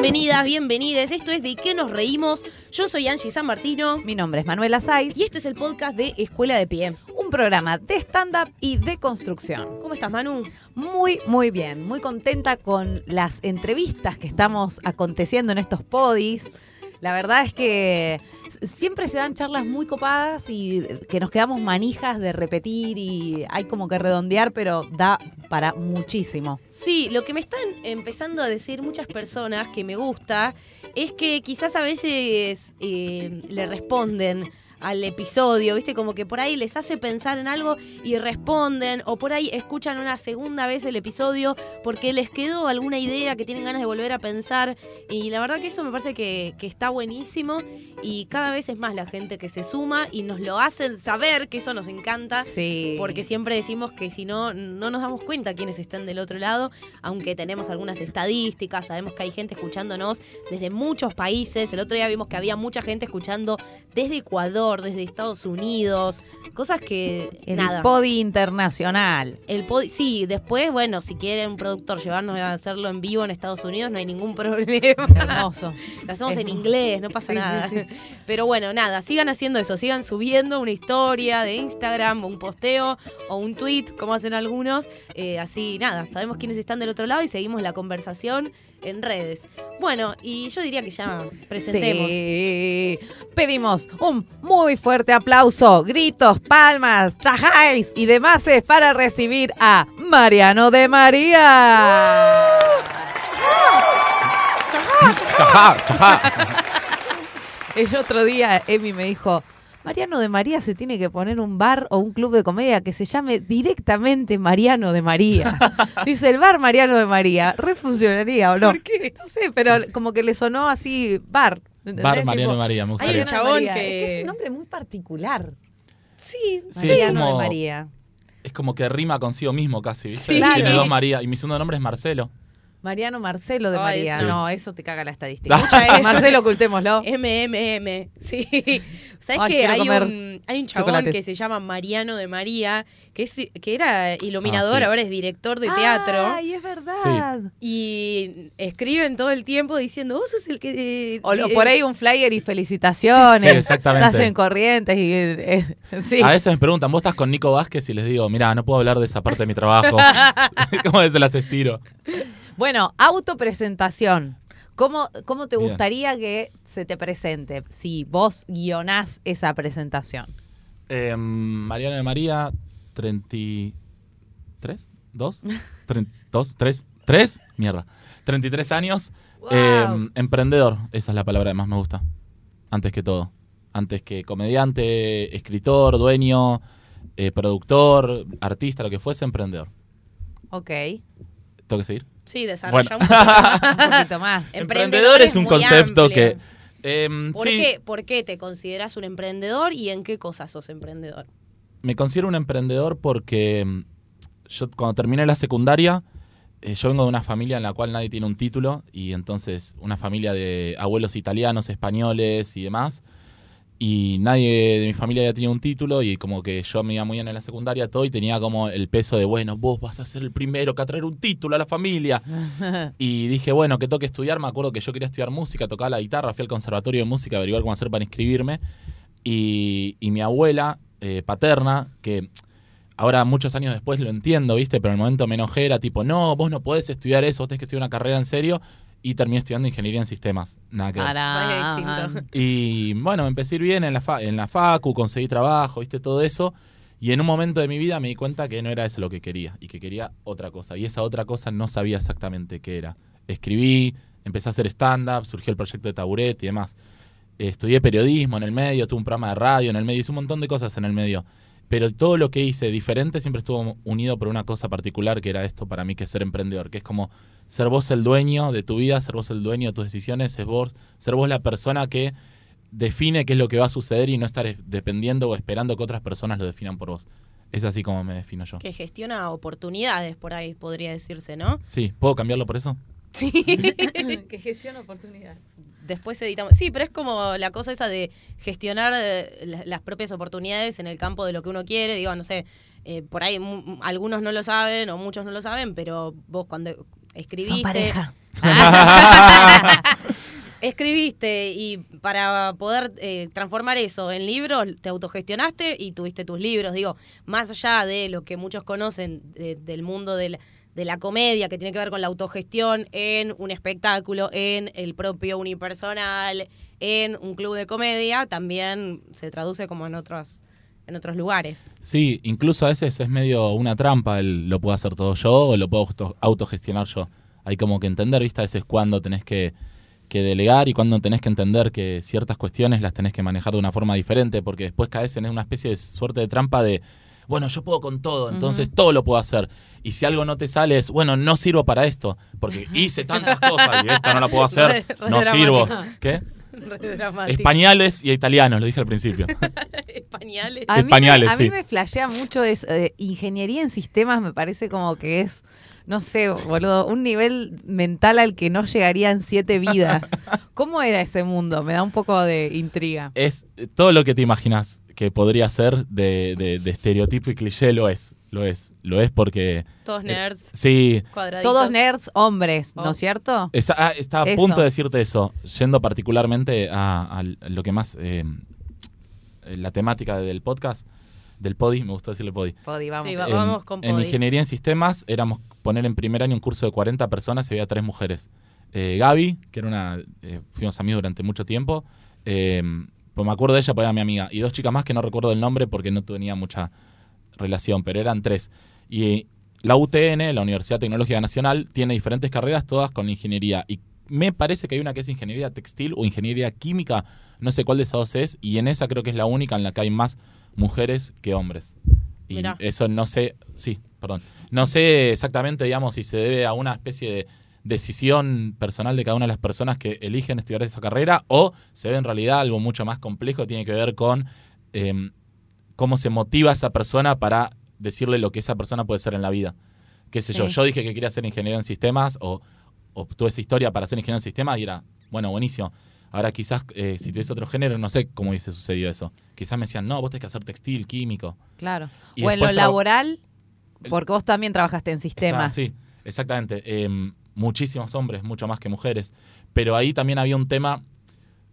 Bienvenidas, bienvenides. Esto es De qué nos reímos. Yo soy Angie San Martino Mi nombre es Manuela Saiz y este es el podcast de Escuela de Pie. un programa de stand-up y de construcción. ¿Cómo estás, Manu? Muy, muy bien, muy contenta con las entrevistas que estamos aconteciendo en estos podis. La verdad es que siempre se dan charlas muy copadas y que nos quedamos manijas de repetir y hay como que redondear, pero da para muchísimo. Sí, lo que me están empezando a decir muchas personas que me gusta es que quizás a veces eh, le responden al episodio, ¿viste? Como que por ahí les hace pensar en algo y responden, o por ahí escuchan una segunda vez el episodio porque les quedó alguna idea que tienen ganas de volver a pensar. Y la verdad que eso me parece que, que está buenísimo y cada vez es más la gente que se suma y nos lo hacen saber, que eso nos encanta. Sí. Porque siempre decimos que si no, no nos damos cuenta quiénes están del otro lado, aunque tenemos algunas estadísticas, sabemos que hay gente escuchándonos desde muchos países. El otro día vimos que había mucha gente escuchando desde Ecuador, desde Estados Unidos, cosas que el nada. podi internacional. El pod- sí, después, bueno, si quiere un productor llevarnos a hacerlo en vivo en Estados Unidos, no hay ningún problema. Hermoso. Lo hacemos Es en inglés, no pasa Sí, sí, nada. sí. Pero bueno, nada, sigan haciendo eso, sigan subiendo una historia de Instagram, un posteo o un tweet, como hacen algunos. Eh, así, nada, sabemos quiénes están del otro lado y seguimos la conversación en redes. Bueno, y yo diría que ya presentemos. Sí. Pedimos un muy fuerte aplauso, gritos, palmas, chajáis y demás para recibir a Mariano de María. Chajá, chajá. El otro día Emi me dijo, Mariano de María se tiene que poner un bar o un club de comedia que se llame directamente Mariano de María. Dice, el bar Mariano de María, ¿refuncionaría o no? ¿Por qué? No sé, pero como que le sonó así bar. ¿entendés? Bar Mariano Tipo, de María, me Hay gustaría. un chabón María. que- Es que es un nombre muy particular. Sí, Sí, Mariano es de como- María. Es como que rima consigo mismo casi, ¿viste? Sí. Claro. Tiene dos María. Y mi segundo nombre es Marcelo. Mariano Marcelo de María. sí. No, eso te caga la estadística. Mucha. Marcelo, ocultémoslo. MMM, sí. ¿Sabes que hay un, hay un chabón chocolates. que se llama Mariano de María, que, es, que era iluminador, Ah, sí. ahora es director de teatro. Ay, es verdad. Y escriben todo el tiempo diciendo, vos sos el que... eh, O lo- eh, por ahí un flyer y felicitaciones. Sí, exactamente. Estás en corrientes y eh, eh, sí. A veces me preguntan, ¿vos estás con Nico Vázquez? Y les digo, mira, no puedo hablar de esa parte de mi trabajo. ¿Cómo se las estiro? Bueno, autopresentación. ¿Cómo, ¿Cómo te Bien. gustaría que se te presente si vos guionás esa presentación? Eh, Mariano de María, 33, ¿2? 2, 3, 3, mierda. 33 años, Wow. eh, emprendedor, esa es la palabra que más me gusta. Antes que todo. Antes que comediante, escritor, dueño, eh, productor, artista, lo que fuese, emprendedor. Ok. ¿Tengo que seguir? Sí, desarrolla Bueno. un poquito. Un poquito más. Emprendedor es un concepto amplio. que... em, ¿Por, sí, qué, ¿Por qué te consideras un emprendedor y en qué cosas sos emprendedor? me considero un emprendedor porque mm, yo cuando terminé la secundaria, eh, yo vengo de una familia en la cual nadie tiene un título y entonces una familia de abuelos italianos, españoles y demás. Y nadie de mi familia había tenido un título y como que yo me iba muy bien en la secundaria todo y tenía como el peso de, bueno, vos vas a ser el primero que a traer un título a la familia. Y dije, bueno, que toque estudiar. Me acuerdo que yo quería estudiar música, tocaba la guitarra, fui al conservatorio de música a averiguar cómo hacer para inscribirme. Y, y mi abuela eh, paterna, que ahora muchos años después lo entiendo, ¿viste? Pero en el momento me enojé, era tipo, no, vos no podés estudiar eso, vos tenés que estudiar una carrera en serio. Y terminé estudiando ingeniería en sistemas. Nada que ver. Y bueno, me empecé a ir bien en la, fa- en la facu, conseguí trabajo, viste, todo eso. Y en un momento de mi vida me di cuenta que no era eso lo que quería y que quería otra cosa. Y esa otra cosa no sabía exactamente qué era. Escribí, empecé a hacer stand-up, surgió el proyecto de Taburet y demás. Estudié periodismo en el medio, tuve un programa de radio en el medio, hice un montón de cosas en el medio. Pero todo lo que hice diferente siempre estuvo unido por una cosa particular que era esto para mí, que es ser emprendedor, que es como ser vos el dueño de tu vida, ser vos el dueño de tus decisiones, ser vos, ser vos la persona que define qué es lo que va a suceder y no estar es- dependiendo o esperando que otras personas lo definan por vos. Es así como me defino yo. Que gestiona oportunidades, por ahí podría decirse, ¿no? Sí, ¿puedo cambiarlo por eso? Sí. que gestiona oportunidades. Después editamos. Sí, pero es como la cosa esa de gestionar eh, la- las propias oportunidades en el campo de lo que uno quiere. Digo, no sé, eh, por ahí algunos no lo saben o muchos no lo saben, pero vos cuando escribiste. Son pareja. Escribiste y para poder eh, transformar eso en libros, te autogestionaste y tuviste tus libros. Digo, más allá de lo que muchos conocen de- del mundo de la, de la comedia, que tiene que ver con la autogestión en un espectáculo, en el propio unipersonal, en un club de comedia, también se traduce como en otros, en otros lugares. Sí, incluso a veces es medio una trampa el lo puedo hacer todo yo o lo puedo auto- autogestionar yo. Hay como que entender, ¿viste? A veces cuándo tenés que, que delegar y cuándo tenés que entender que ciertas cuestiones las tenés que manejar de una forma diferente, porque después caes en una especie de suerte de trampa de, bueno, yo puedo con todo, entonces todo lo puedo hacer. Y si algo no te sale es, bueno, no sirvo para esto, porque hice tantas cosas y esta no la puedo hacer, no sirvo. ¿Qué? Españoles y italianos, lo dije al principio. Españoles. A mí, Españoles, me, a mí sí. me flashea mucho eso. eh, ingeniería en sistemas me parece como que es, no sé, boludo, un nivel mental al que no llegarían siete vidas. ¿Cómo era ese mundo? Me da un poco de intriga. es eh, todo lo que te imaginas que podría ser de, de- de estereotipo y cliché lo es, lo es, lo es porque Todos nerds, sí, cuadraditos. Todos nerds, hombres, ¿no Oh. es cierto? esa- ah, estaba a punto de decirte eso, yendo particularmente a, a lo que más eh, la temática del podcast, del podi, me gustó decirle podi. Podi, vamos. Sí, va- En- vamos con En podi. ingeniería en sistemas éramos poner en primer año un curso de 40 personas y había tres mujeres. Eh, Gaby, que era una, eh, fuimos amigos durante mucho tiempo, eh, pues me acuerdo de ella porque era mi amiga, y dos chicas más que no recuerdo el nombre porque no tenía mucha relación, pero eran tres. Y la UTN, la Universidad Tecnológica Nacional, tiene diferentes carreras, todas con ingeniería. Y me parece que hay una que es ingeniería textil o ingeniería química, no sé cuál de esas dos es, y en esa creo que es la única en la que hay más mujeres que hombres. Y Mirá. eso no sé, sí, perdón. No sé exactamente, digamos, si se debe a una especie de decisión personal de cada una de las personas que eligen estudiar esa carrera o se ve en realidad algo mucho más complejo que tiene que ver con em, cómo se motiva a esa persona para decirle lo que esa persona puede ser en la vida. Qué sé yo, Sí. yo dije que quería ser ingeniero en sistemas o, o tuve esa historia para ser ingeniero en sistemas y era, bueno, buenísimo. Ahora quizás eh, si tuviese otro género, no sé cómo hubiese sucedido eso. Quizás me decían, no, vos tenés que hacer textil, químico. Claro. Y o en lo laboral, porque vos también trabajaste en sistemas. sí, exactamente. Em, muchísimos hombres, mucho más que mujeres. Pero ahí también había un tema.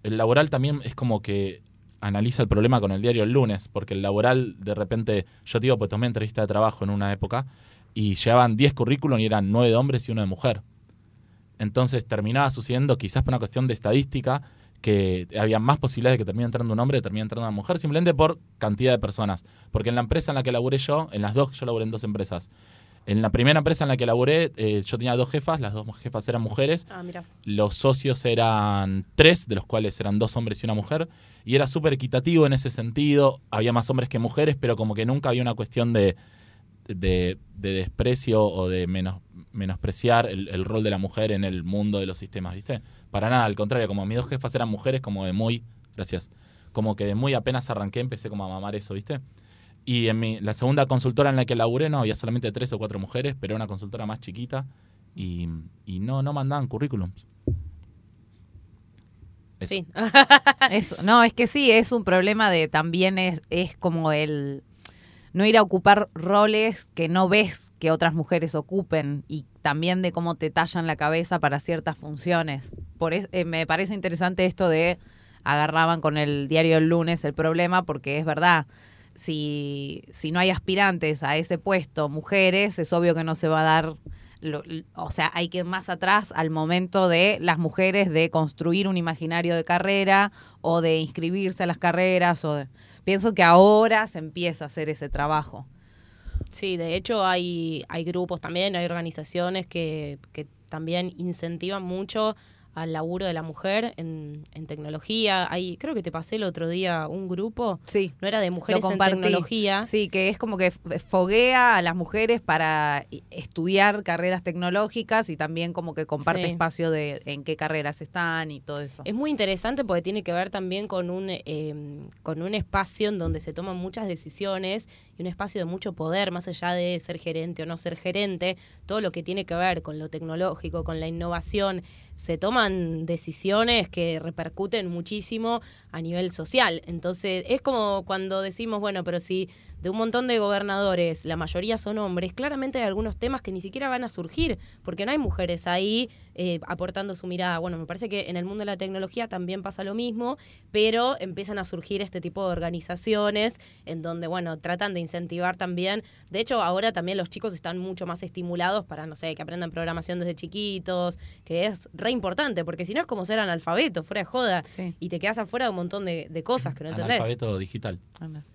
El laboral también es como que analiza el problema con el diario el lunes, porque el laboral, de repente, yo digo, pues tomé entrevista de trabajo en una época y llevaban 10 currículum y eran 9 de hombres y uno de mujer. Entonces terminaba sucediendo, quizás por una cuestión de estadística, que había más posibilidades de que termine entrando un hombre y termine entrando una mujer, simplemente por cantidad de personas. Porque en la empresa en la que laburé yo, en las dos, yo laburé en dos empresas. En la primera empresa en la que laburé, eh, yo tenía dos jefas, las dos jefas eran mujeres, Ah, mira. los socios eran tres, de los cuales eran dos hombres y una mujer, y era súper equitativo en ese sentido, había más hombres que mujeres, pero como que nunca había una cuestión de, de, de desprecio o de menos, menospreciar el, el rol de la mujer en el mundo de los sistemas, ¿viste? Para nada, al contrario, como mis dos jefas eran mujeres, como de muy, gracias, como que de muy apenas arranqué, empecé como a mamar eso, ¿viste? Y en mi, la segunda consultora en la que laburé no había solamente tres o cuatro mujeres, pero era una consultora más chiquita y, y no, no mandaban currículums. Eso. Sí. Eso, no, es que sí, es un problema de también es, es como el no ir a ocupar roles que no ves que otras mujeres ocupen y también de cómo te tallan la cabeza para ciertas funciones. Por es- eh, me parece interesante esto de agarraban con el diario el lunes el problema porque es verdad. Si, si no hay aspirantes a ese puesto, mujeres, es obvio que no se va a dar o sea, hay que ir más atrás al momento de las mujeres de construir un imaginario de carrera o de inscribirse a las carreras. O de- pienso que ahora se empieza a hacer ese trabajo. Sí, de hecho hay, hay grupos también, hay organizaciones que, que también incentivan mucho al laburo de la mujer en, en tecnología. Hay, creo que te pasé el otro día un grupo, Sí. no era de mujeres en tecnología. Sí, que es como que foguea a las mujeres para estudiar carreras tecnológicas y también como que comparte Sí. espacio de en qué carreras están y todo eso. Es muy interesante porque tiene que ver también con un, eh, con un espacio en donde se toman muchas decisiones y un espacio de mucho poder, más allá de ser gerente o no ser gerente, todo lo que tiene que ver con lo tecnológico, con la innovación, se toman decisiones que repercuten muchísimo a nivel social. Entonces, es como cuando decimos, bueno, pero si de un montón de gobernadores, la mayoría son hombres, claramente hay algunos temas que ni siquiera van a surgir, porque no hay mujeres ahí eh, aportando su mirada. Bueno, me parece que en el mundo de la tecnología también pasa lo mismo, pero empiezan a surgir este tipo de organizaciones en donde, bueno, tratan de incentivar también. De hecho, ahora también los chicos están mucho más estimulados para, no sé, que aprendan programación desde chiquitos, que es re importante, porque si no es como ser analfabeto, fuera de joda, Sí. y te quedas afuera de un montón de, de cosas que no entendés. Analfabeto digital.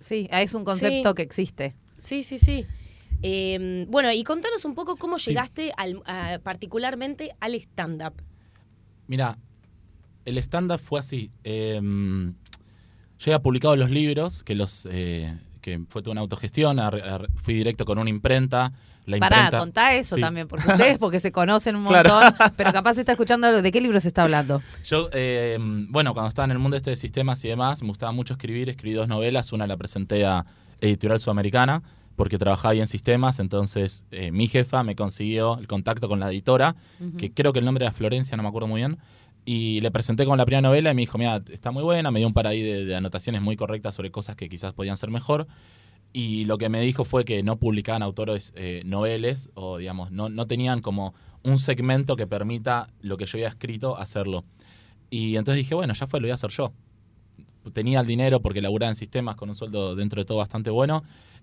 Sí, es un concepto Sí. Que existe. Sí, sí, sí. Eh, bueno, y contanos un poco cómo Sí. llegaste al, a- particularmente al stand-up. Mira, el stand-up fue así. eh, yo había publicado los libros, que los eh, que fue toda una autogestión, fui directo con una imprenta. La Pará, imprenta, contá eso Sí. también, porque ustedes porque se conocen un Claro. montón, pero capaz está escuchando algo. ¿De qué libro se está hablando? Yo, eh, bueno, cuando estaba en el mundo este de sistemas y demás, me gustaba mucho escribir. Escribí dos novelas. Una la presenté a Editorial Sudamericana porque trabajaba ahí en sistemas. Entonces, eh, mi jefa me consiguió el contacto con la editora, que creo que el nombre era Florencia, no me acuerdo muy bien. Y le presenté con la primera novela y me dijo, mira, está muy buena. Me dio un par ahí de, de anotaciones muy correctas sobre cosas que quizás podían ser mejor. Y lo que me dijo fue que no publicaban autores eh, noveles o, digamos, no, no tenían como un segmento que permita lo que yo había escrito hacerlo. Y entonces dije, bueno, ya fue, lo voy a hacer yo. Tenía el dinero porque laburaba en sistemas con un sueldo dentro de todo bastante bueno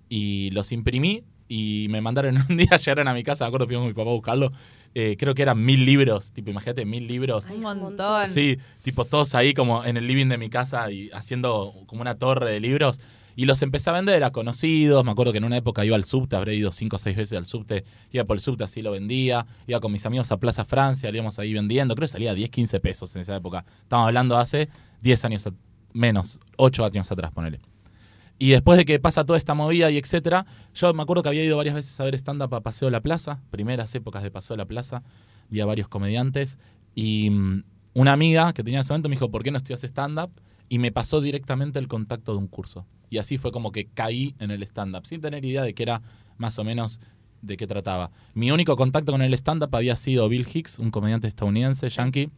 y los imprimí y me mandaron un día, llegaron a mi casa, me acuerdo, fui con mi papá a buscarlo. eh, creo que eran mil libros, tipo, imagínate, mil libros. Un montón. Sí, tipo todos ahí como en el living de mi casa y haciendo como una torre de libros. Y los empecé a vender a conocidos. Me acuerdo que en una época iba al subte, habré ido cinco o seis veces al subte. Iba por el subte, así lo vendía. Iba con mis amigos a Plaza Francia, lo íbamos ahí vendiendo. Creo que salía 10, 15 pesos en esa época. Estamos hablando hace 10 años, menos, 8 años atrás, ponele. Y después de que pasa toda esta movida y etcétera, yo me acuerdo que había ido varias veces a ver stand-up a Paseo de la Plaza, primeras épocas de Paseo de la Plaza, vi a varios comediantes y mm, una amiga que tenía en ese momento me dijo, ¿por qué no estudias stand-up? Y me pasó directamente el contacto de un curso. Y así fue como que caí en el stand-up, sin tener idea de qué era más o menos de qué trataba. Mi único contacto con el stand-up había sido Bill Hicks, un comediante estadounidense, yankee,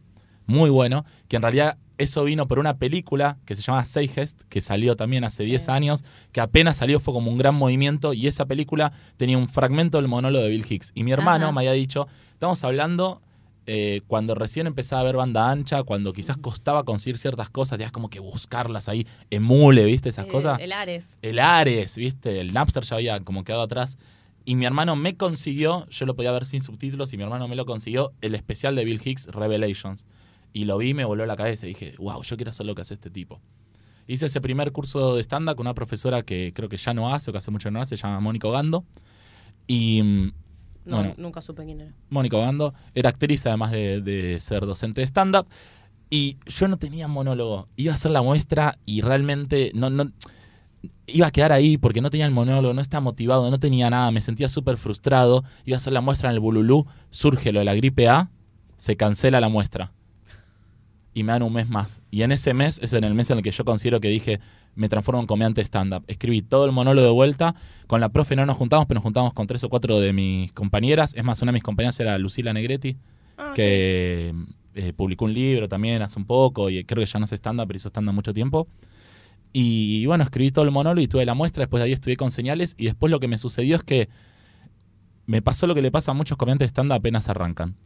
muy bueno, que en realidad eso vino por una película que se llama Seigest, que salió también hace 10 años, que apenas salió fue como un gran movimiento y esa película tenía un fragmento del monólogo de Bill Hicks. Y mi hermano Ajá. me había dicho, estamos hablando eh, cuando recién empezaba a ver banda ancha, cuando quizás costaba conseguir ciertas cosas, tenías como que buscarlas ahí, emule, ¿viste? Esas Eh, cosas. El Ares. El Ares, ¿viste? El Napster ya había como quedado atrás. Y mi hermano me consiguió, yo lo podía ver sin subtítulos, y mi hermano me lo consiguió, el especial de Bill Hicks, Revelations. Y lo vi y me voló la cabeza. Y dije, wow, yo quiero hacer lo que hace este tipo. Hice ese primer curso de stand-up con una profesora que creo que ya no hace, o que hace mucho no hace, se llama Mónica Gando. Y mm, No, Bueno. nunca supe quién era. Mónica Gando era actriz además de, de ser docente de stand-up. Y yo no tenía monólogo. Iba a hacer la muestra y realmente no, no iba a quedar ahí porque no tenía el monólogo, no estaba motivado, no tenía nada, me sentía súper frustrado. Iba a hacer la muestra en el Bululú, surge lo de la gripe A, se cancela la muestra. Y me dan un mes más. Y en ese mes es en el mes en el que yo considero que dije, me transformo en comediante stand-up. Escribí todo el monólogo de vuelta. Con la profe no nos juntamos, pero nos juntamos con tres o cuatro de mis compañeras. Es más, una de mis compañeras era Lucila Negretti, Ah, que eh, publicó un libro también hace un poco y creo que ya no es stand-up, pero hizo stand-up mucho tiempo. Y bueno, escribí todo el monólogo y tuve la muestra. Después de ahí estudié con señales. Y después lo que me sucedió es que me pasó lo que le pasa a muchos comediantes stand-up apenas arrancan.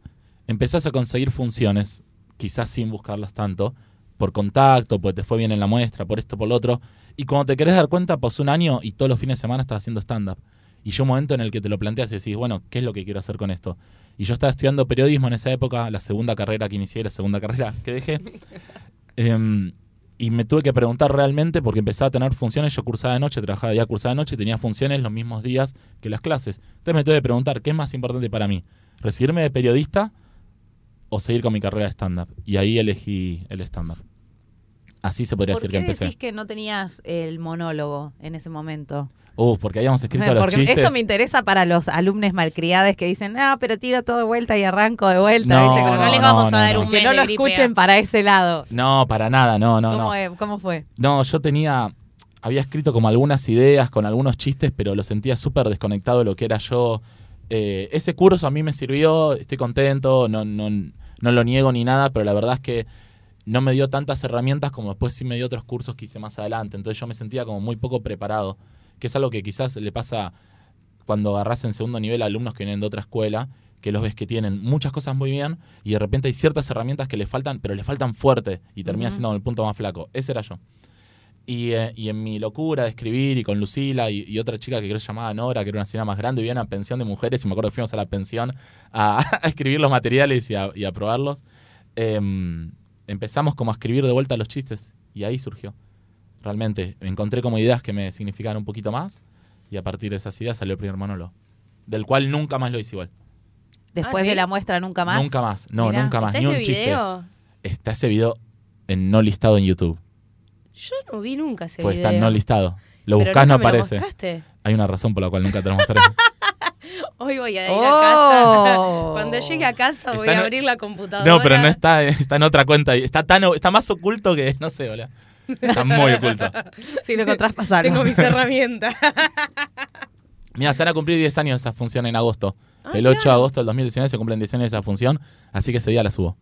Empezás a conseguir funciones, quizás sin buscarlas tanto, por contacto, porque te fue bien en la muestra, por esto, por lo otro. Y cuando te querés dar cuenta, pasó un año y todos los fines de semana estás haciendo stand-up. Y yo un momento en el que te lo planteas y decís, bueno, ¿qué es lo que quiero hacer con esto? Y yo estaba estudiando periodismo en esa época, la segunda carrera que inicié, la segunda carrera que dejé. Em, y me tuve que preguntar realmente porque empezaba a tener funciones, yo cursaba de noche, trabajaba día, cursaba de noche y tenía funciones los mismos días que las clases. Entonces me tuve que preguntar, ¿qué es más importante para mí? ¿Recibirme de periodista o seguir con mi carrera de stand-up? Y ahí elegí el stand-up. Así se podría ¿Por decir qué que empecé. decís que no tenías el monólogo en ese momento? Uh, porque habíamos escrito los Porque chistes. esto me interesa para los alumnos malcriados que dicen, ah, pero tiro todo de vuelta y arranco de vuelta. No, ¿viste? Pero no, Como les vamos no, a dar no. un que no lo escuchen para ese lado. No, para nada, no, no, ¿Cómo, no. es- ¿Cómo fue? No, yo tenía, había escrito como algunas ideas con algunos chistes, pero lo sentía súper desconectado de lo que era yo. Eh, ese curso a mí me sirvió, estoy contento, no, no, no lo niego ni nada, pero la verdad es que no me dio tantas herramientas como después sí me dio otros cursos que hice más adelante. Entonces yo me sentía como muy poco preparado. que es algo que quizás le pasa cuando agarras en segundo nivel a alumnos que vienen de otra escuela, que los ves que tienen muchas cosas muy bien y de repente hay ciertas herramientas que le faltan, pero le faltan fuerte y termina siendo el punto más flaco. Ese era yo. Y, eh, y en mi locura de escribir y con Lucila y, y otra chica que creo que se llamaba Nora, que era una señora más grande, vivía en una pensión de mujeres y me acuerdo que fuimos a la pensión a, a escribir los materiales y a, y a probarlos. em, empezamos como a escribir de vuelta los chistes y ahí surgió. Realmente encontré como ideas que me significaban un poquito más y a partir de esas ideas salió el primer monólogo. Del cual nunca más lo hice igual. Después Ah, ¿sí? de la muestra, nunca más. Nunca más. No, Mirá, nunca más. ¿Está Ni ese un chiste. video? Está ese video en no listado en YouTube. Yo no vi nunca ese Pues video. está no listado. Lo Pero buscás, no nunca me lo aparece. mostraste. Hay una razón por la cual nunca te lo mostré. Hoy voy a ir a Oh. casa. Cuando llegue a casa voy Está a en- abrir la computadora. no, pero no está, está en otra cuenta. y Está tan está más oculto que, no sé, hola. Está muy oculto. Si lo encontrás, pasalo. Tengo mis herramientas. Mira, se van a cumplir 10 años esa función en agosto. Ah, el 8 de agosto del 2019 se cumplen 10 años de esa función, así que ese día la subo.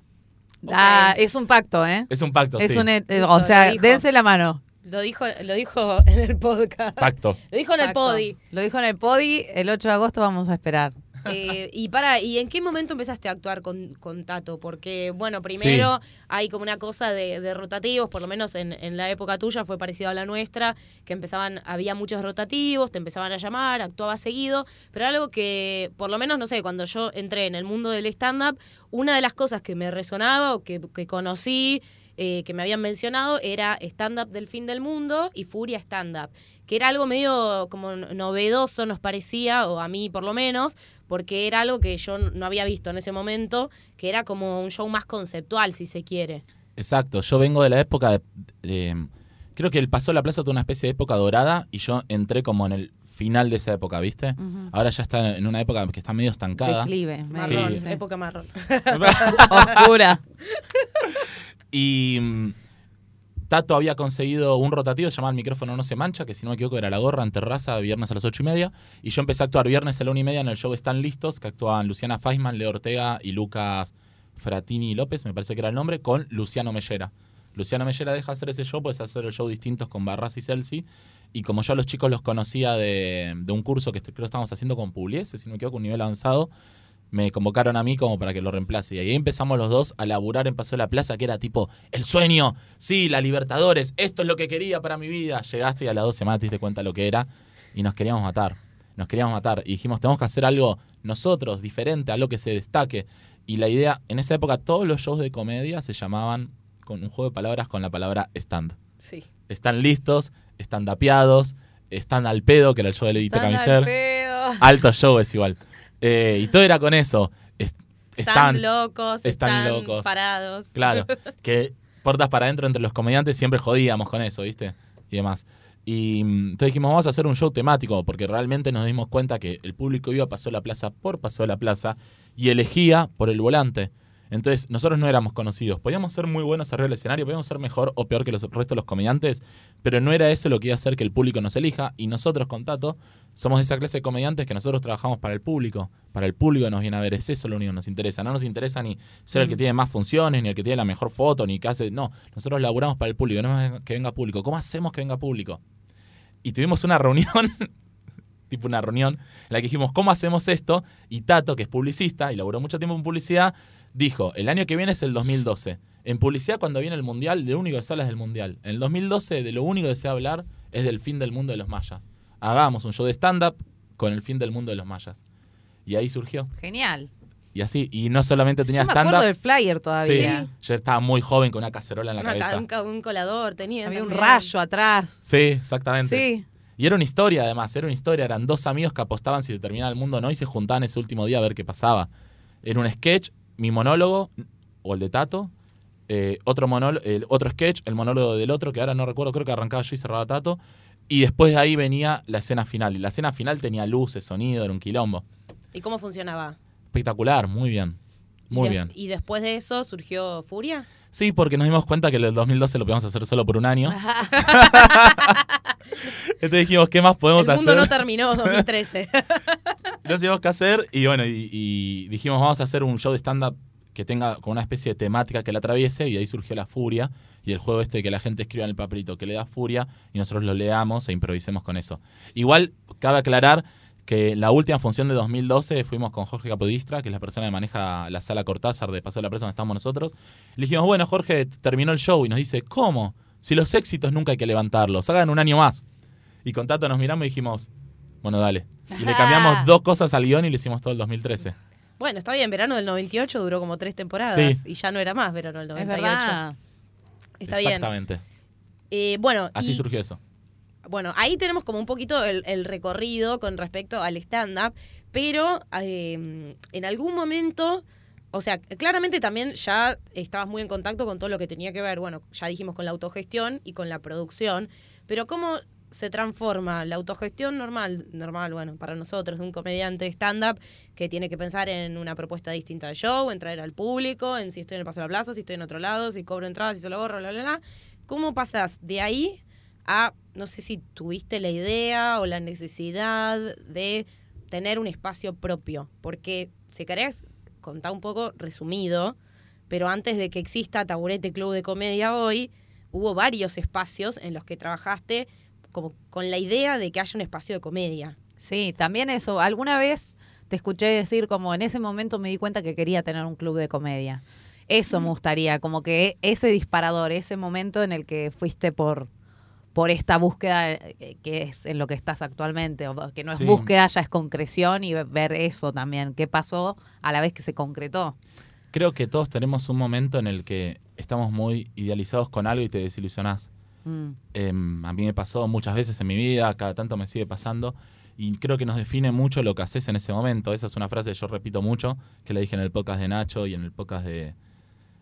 Ah, es un pacto, ¿eh? Es un pacto, Es sí. un, eh, Justo, o sea, dijo. dense la mano. Lo dijo, lo dijo en el podcast. Pacto. Lo dijo en el podi. Lo dijo en el podi, el 8 de agosto vamos a esperar. Eh, y para, ¿y en qué momento empezaste a actuar con, con Tato? Porque, bueno, primero hay como una cosa de, de rotativos, por lo menos en, en la época tuya fue parecido a la nuestra, que empezaban, había muchos rotativos, te empezaban a llamar, actuaba seguido, pero algo que, por lo menos, no sé, cuando yo entré en el mundo del stand-up, una de las cosas que me resonaba o que, que conocí, eh, que me habían mencionado, era stand-up del fin del mundo y Furia stand-up, que era algo medio como novedoso, nos parecía, o a mí por lo menos, porque era algo que yo no había visto en ese momento, que era como un show más conceptual, si se quiere. Exacto, yo vengo de la época de, de- Creo que el Paso de la Plaza tuvo una especie de época dorada y yo entré como en el final de esa época, ¿viste? Ahora ya está en una época que está medio estancada. Declive. Marrón, sí. época marrón. Oscura. y Tato había conseguido un rotativo llamado El micrófono no se mancha, que si no me equivoco era La Gorra en Terraza, viernes a las ocho y media. Y yo empecé a actuar viernes a la una y media en el show Están Listos, que actuaban Luciana Feisman, Leo Ortega y Lucas Fratini López, me parece que era el nombre, con Luciano Mellera. Luciano Mellera deja hacer ese show, puedes hacer el show distintos con Barras y Celsi. Y como yo a los chicos los conocía de, de un curso que creo que estábamos haciendo con Pugliese, si no me equivoco, un nivel avanzado, me convocaron a mí como para que lo reemplace. Y ahí empezamos los dos a laburar en Paso de la Plaza, que era tipo, el sueño, sí, la Libertadores, esto es lo que quería para mi vida. Llegaste y a las dos semanas te diste cuenta lo que era y nos queríamos matar. Nos queríamos matar. Y dijimos, tenemos que hacer algo nosotros, diferente, algo que se destaque. Y la idea, en esa época todos los shows de comedia se llamaban con un juego de palabras con la palabra stand. Sí. Están listos, están dapeados, están al pedo, que era el show de Edito Camiser. Alto show es igual. Eh, y todo era con eso. Es- Están, están, locos, están locos. parados. claro, que puertas para adentro entre los comediantes siempre jodíamos con eso, ¿viste? Y demás. Y mm, entonces dijimos, vamos a hacer un show temático, porque realmente nos dimos cuenta que el público iba a Paseo la Plaza por Paseo la Plaza y elegía por el volante. Entonces, nosotros no éramos conocidos. Podíamos ser muy buenos arriba del escenario, podíamos ser mejor o peor que los restos de los comediantes, pero no era eso lo que iba a hacer que el público nos elija. Y nosotros, con Tato, somos de esa clase de comediantes que nosotros trabajamos para el público. Para el público nos viene a ver, es eso lo único que nos interesa. No nos interesa ni ser el que Mm. tiene más funciones, ni el que tiene la mejor foto, ni que hace. No, nosotros laburamos para el público, no que venga público. ¿Cómo hacemos que venga público? Y tuvimos una reunión, tipo una reunión, en la que dijimos, ¿cómo hacemos esto? Y Tato, que es publicista y laburó mucho tiempo en publicidad, dijo, el año que viene es el 2012. En publicidad, cuando viene el Mundial, de lo único que se habla es del Mundial. En el 2012, de lo único que se va a hablar es del fin del mundo de los mayas. Hagamos un show de stand-up con el fin del mundo de los mayas. Y ahí surgió. Genial. Y así, y no solamente tenía Yo me acuerdo stand-up. del flyer Sí, todavía. yo estaba muy joven con una cacerola en la Una ca- cabeza. un, un colador tenía. Había un rayo atrás. Sí, exactamente. Sí. Y era una historia, además, era una historia. Eran dos amigos que apostaban si se terminaba el mundo o no y se juntaban ese último día a ver qué pasaba. Era un sketch, mi monólogo, o el de Tato, eh, otro, monólogo, el otro sketch, el monólogo del otro, que ahora no recuerdo, creo que arrancaba yo y cerraba Tato. Y después de ahí venía la escena final. Y la escena final tenía luces, sonido, era un quilombo. ¿Y cómo funcionaba? Espectacular, muy bien. Y Muy de- bien. ¿Y después de eso surgió Furia? Sí, porque nos dimos cuenta que el del 2012 lo podíamos hacer solo por un año. Entonces dijimos, ¿qué más podemos El mundo hacer? no terminó 2013. no sabíamos qué hacer y bueno, y, dijimos, vamos a hacer un show de stand-up que tenga como una especie de temática que la atraviese y ahí surgió la furia y el juego este que la gente escriba en el papelito que le da furia y nosotros lo leamos e improvisemos con eso. Igual cabe aclarar que la última función de 2012 fuimos con Jorge Capodistra, que es la persona que maneja la sala Cortázar de Paso de la Presa donde estamos nosotros. Le dijimos, bueno, Jorge, terminó el show y nos dice, ¿cómo? Si los éxitos nunca hay que levantarlos, hagan un año más. Y con Tato nos miramos y dijimos, bueno, dale. Y le cambiamos dos cosas al guion y le hicimos todo el 2013. Bueno, está bien, verano del 98 duró como tres temporadas Sí. y ya no era más verano del Es 98. verdad. Está bien. Exactamente. Eh, bueno, Así y- surgió eso. Bueno, ahí tenemos como un poquito el, el recorrido con respecto al stand-up, pero eh, en algún momento, o sea, claramente también ya estabas muy en contacto con todo lo que tenía que ver, bueno, ya dijimos con la autogestión y con la producción, pero ¿cómo se transforma la autogestión normal, normal, bueno, para nosotros, un comediante stand-up que tiene que pensar en una propuesta distinta de show, en traer al público, en si estoy en el Paso de la Plaza, si estoy en otro lado, si cobro entradas, si solo gorro, bla, bla, bla. ¿Cómo pasas de ahí a, no sé si tuviste la idea o la necesidad de tener un espacio propio? Porque, si querés, contar un poco resumido, pero antes de que exista Taburete Club de Comedia hoy, hubo varios espacios en los que trabajaste como con la idea de que haya un espacio de comedia. Sí, también eso. Alguna vez te escuché decir como en ese momento me di cuenta que quería tener un club de comedia. Eso me gustaría, como que ese disparador, ese momento en el que fuiste por por esta búsqueda eh, que es en lo que estás actualmente, o que no es Sí. búsqueda, ya es concreción y ve- ver eso también, qué pasó a la vez que se concretó. Creo que todos tenemos un momento en el que estamos muy idealizados con algo y te desilusionás. Mm. Em, a mí me pasó muchas veces en mi vida, cada tanto me sigue pasando. Y creo que nos define mucho lo que haces en ese momento. Esa es una frase que yo repito mucho, que la dije en el podcast de Nacho y en el podcast de...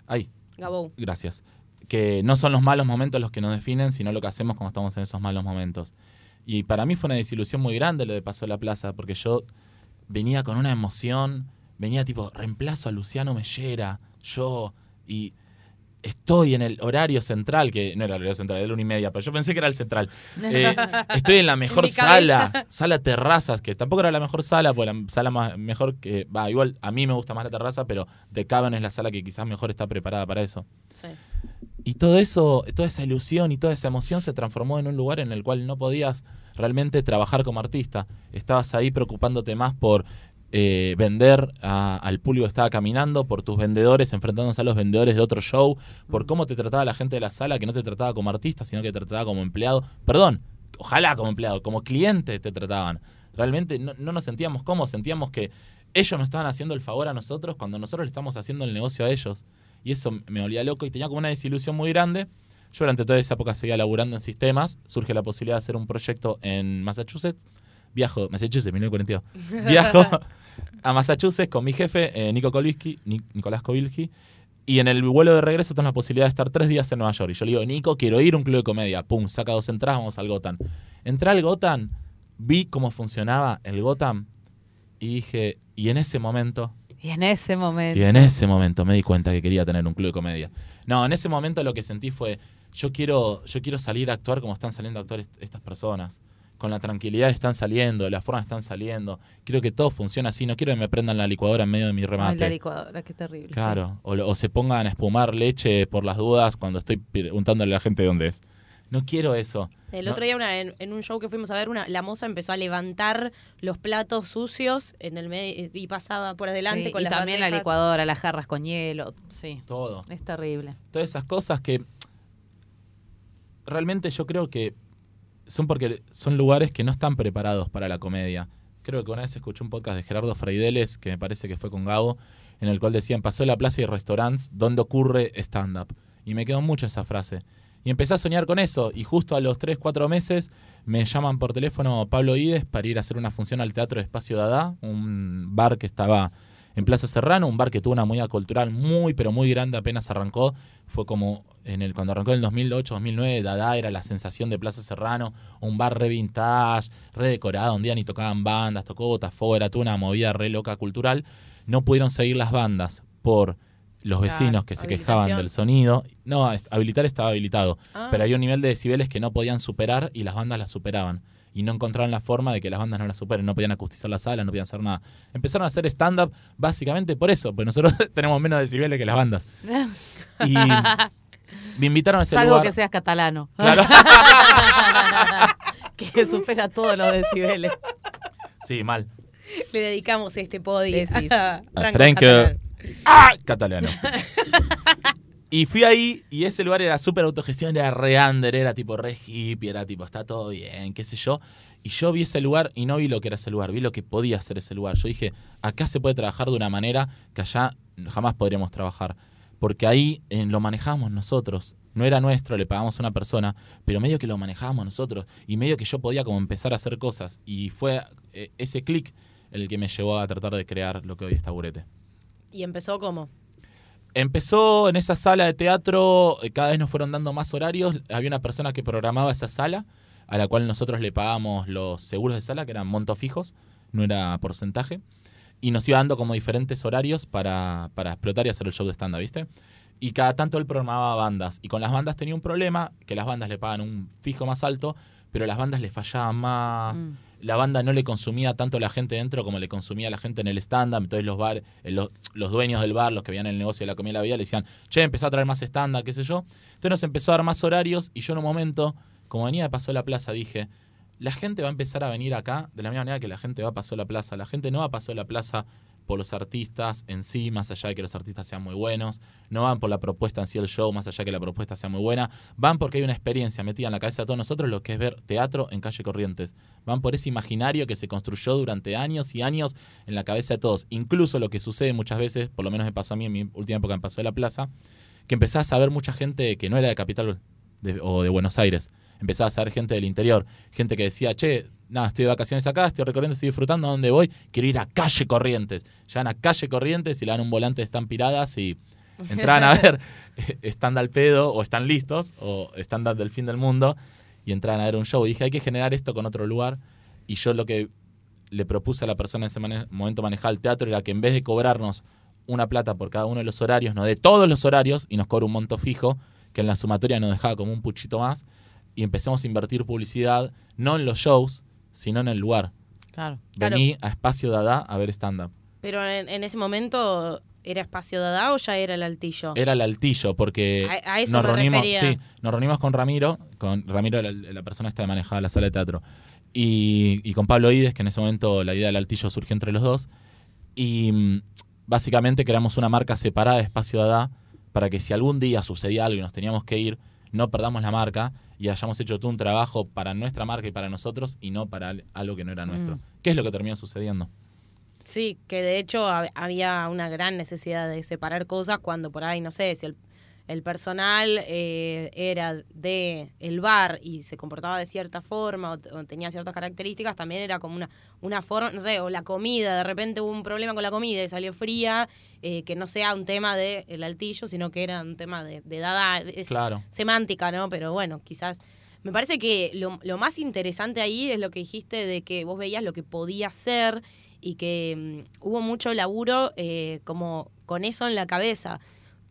Ay, Gabou. gracias. Que no son los malos momentos los que nos definen, sino lo que hacemos cuando estamos en esos malos momentos. Y para mí fue una desilusión muy grande lo de Paso de la Plaza, porque yo venía con una emoción, venía tipo, reemplazo a Luciano Mellera, yo, y estoy en el horario central, que no era el horario central, era la una y media, pero yo pensé que era el central. Eh, estoy en la mejor sala, sala terrazas, que tampoco era la mejor sala, pues la sala más mejor que, va, igual a mí me gusta más la terraza, pero The Cavern es la sala que quizás mejor está preparada para eso. Sí. Y todo eso, toda esa ilusión y toda esa emoción se transformó en un lugar en el cual no podías realmente trabajar como artista. Estabas ahí preocupándote más por eh, vender a- al público que estaba caminando, por tus vendedores, enfrentándose a los vendedores de otro show, por cómo te trataba la gente de la sala, que no te trataba como artista, sino que te trataba como empleado. Perdón, ojalá como empleado, como cliente te trataban. Realmente no, no nos sentíamos cómodos, sentíamos que ellos nos estaban haciendo el favor a nosotros cuando nosotros le estamos haciendo el negocio a ellos. Y eso me volvía loco y tenía como una desilusión muy grande. Yo durante toda esa época seguía laburando en sistemas. Surge la posibilidad de hacer un proyecto en Massachusetts. Viajo, Massachusetts, 1942. Viajo a Massachusetts con mi jefe, eh, Nico Kovilski, Ni- Nicolás Kovilski. Y en el vuelo de regreso tengo la posibilidad de estar tres días en Nueva York. Y yo le digo, Nico, quiero ir a un club de comedia. Pum, saca dos entradas, vamos al Gotham. Entré al Gotham, vi cómo funcionaba el Gotham y dije, y en ese momento Y en ese momento. y en ese momento me di cuenta que quería tener un club de comedia. No, en ese momento lo que sentí fue, yo quiero, yo quiero salir a actuar como están saliendo a actuar est- estas personas. Con la tranquilidad están saliendo, de la forma que están saliendo. Quiero que todo funcione así. No quiero que me prendan la licuadora en medio de mi Ay, remate. la licuadora, qué terrible. sí. Claro. O, se pongan a espumar leche por las dudas cuando estoy preguntándole a la gente dónde es. No quiero eso. El No- otro día una- en, en un show que fuimos a ver, una, la moza empezó a levantar los platos sucios en el medio y pasaba por adelante Sí, con y las también la licuadora, las jarras con hielo. Sí, Todo. es terrible. todas esas cosas que realmente yo creo que son porque son lugares que no están preparados para la comedia. Creo que una vez escuché un podcast de Gerardo Freideles, que me parece que fue con Gabo, en el cual decían, pasó la plaza y restaurantes donde ocurre stand-up. Y me quedó mucho esa frase. Y empecé a soñar con eso, y justo a los 3, 4 meses me llaman por teléfono Pablo Ides para ir a hacer una función al Teatro Espacio Dada, un bar que estaba en Plaza Serrano, un bar que tuvo una movida cultural muy, pero muy grande apenas arrancó. Fue como en el cuando arrancó en el 2008, 2009, Dada era la sensación de Plaza Serrano, un bar re vintage, re decorado, un día ni tocaban bandas, tocó Botafogo, toda una movida re loca cultural. No pudieron seguir las bandas por los vecinos que se quejaban del sonido. No, habilitar estaba habilitado, Ah. pero había un nivel de decibeles que no podían superar y las bandas las superaban. Y no encontraron la forma de que las bandas no la superen, no podían acustizar la sala, no podían hacer nada. Empezaron a hacer stand-up básicamente por eso, porque nosotros tenemos menos decibeles que las bandas. Y me invitaron a ese Salvo lugar. que seas catalano. Claro. que supera todos los decibeles. Sí, mal. Le dedicamos este podio Decís. a Frank. ¡Ah! Catalano. Y fui ahí y ese lugar era súper autogestión, era re under, era tipo re hippie, era tipo, está todo bien, qué sé yo. Y yo vi ese lugar y no vi lo que era ese lugar, vi lo que podía ser ese lugar. Yo dije, acá se puede trabajar de una manera que allá jamás podríamos trabajar. Porque ahí lo manejamos nosotros. No era nuestro, le pagamos a una persona, pero medio que lo manejábamos nosotros. Y medio que yo podía como empezar a hacer cosas. Y fue eh, ese clic el que me llevó a tratar de crear lo que hoy es Taburete. Y empezó como. Empezó en esa sala de teatro, eh, cada vez nos fueron dando más horarios. Había una persona que programaba esa sala, a la cual nosotros le pagábamos los seguros de sala, que eran montos fijos, no era porcentaje. Y nos iba dando como diferentes horarios para, para explotar y hacer el show de stand-up, ¿viste? Y cada tanto él programaba bandas. Y con las bandas tenía un problema, que las bandas le pagan un fijo más alto, pero las bandas le fallaban más. Mm. La banda no le consumía tanto la gente dentro como le consumía la gente en el stand-up. Entonces los bar, eh, los, dueños del bar, los que veían el negocio de la comida y la bebida, le decían, che, empezó a traer más stand-up, qué sé yo. Entonces nos empezó a dar más horarios y yo en un momento, como venía de Paso la Plaza, dije, la gente va a empezar a venir acá de la misma manera que la gente va a Paso la Plaza. La gente no va a Paso la Plaza por los artistas en sí, más allá de que los artistas sean muy buenos, no van por la propuesta en sí del show, más allá de que la propuesta sea muy buena, van porque hay una experiencia metida en la cabeza de todos nosotros, lo que es ver teatro en calle Corrientes. Van por ese imaginario que se construyó durante años y años en la cabeza de todos. Incluso lo que sucede muchas veces, por lo menos me pasó a mí en mi última época en Paso de la Plaza, que empezás a ver mucha gente que no era de Capital o de Buenos Aires. Empezás a ver gente del interior, gente que decía, che, nada, estoy de vacaciones acá, estoy recorriendo, estoy disfrutando, ¿a dónde voy? Quiero ir a calle Corrientes. Llegan a calle Corrientes y le dan un volante de están piradas y entraban a ver están al pedo o están listos o están del fin del mundo y entraban a ver un show. Y dije, hay que generar esto con otro lugar. Y yo lo que le propuse a la persona en ese mane- momento manejar el teatro era que en vez de cobrarnos una plata por cada uno de los horarios, no de todos los horarios, y nos cobra un monto fijo, que en la sumatoria nos dejaba como un puchito más, y empecemos a invertir publicidad, no en los shows, sino en el lugar. Claro. Claro. Vení a Espacio Dada a ver stand-up. Pero en, en ese momento, ¿era espacio Dada o ya era el altillo? Era el altillo, porque A- a eso nos me reunimos, sí, nos reunimos con Ramiro, con Ramiro, la, la persona esta que manejaba la sala de teatro, y, y con Pablo Ides, que en ese momento la idea del altillo surgió entre los dos, y mm, básicamente creamos una marca separada de Espacio Dada para que si algún día sucedía algo y nos teníamos que ir, no perdamos la marca y hayamos hecho todo un trabajo para nuestra marca y para nosotros y no para al- algo que no era nuestro. Mm. ¿Qué es lo que terminó sucediendo? Sí, que de hecho hab- había una gran necesidad de separar cosas cuando por ahí, no sé, si el, el personal eh, era de el bar y se comportaba de cierta forma o, tenía ciertas características, también era como una, una forma, no sé, o la comida, de repente hubo un problema con la comida y salió fría, eh, que no sea un tema del el altillo, sino que era un tema de, de dada, Claro. semántica, ¿no? Pero bueno, quizás... Me parece que lo, lo más interesante ahí es lo que dijiste de que vos veías lo que podía ser y que mm, hubo mucho laburo eh, como con eso en la cabeza.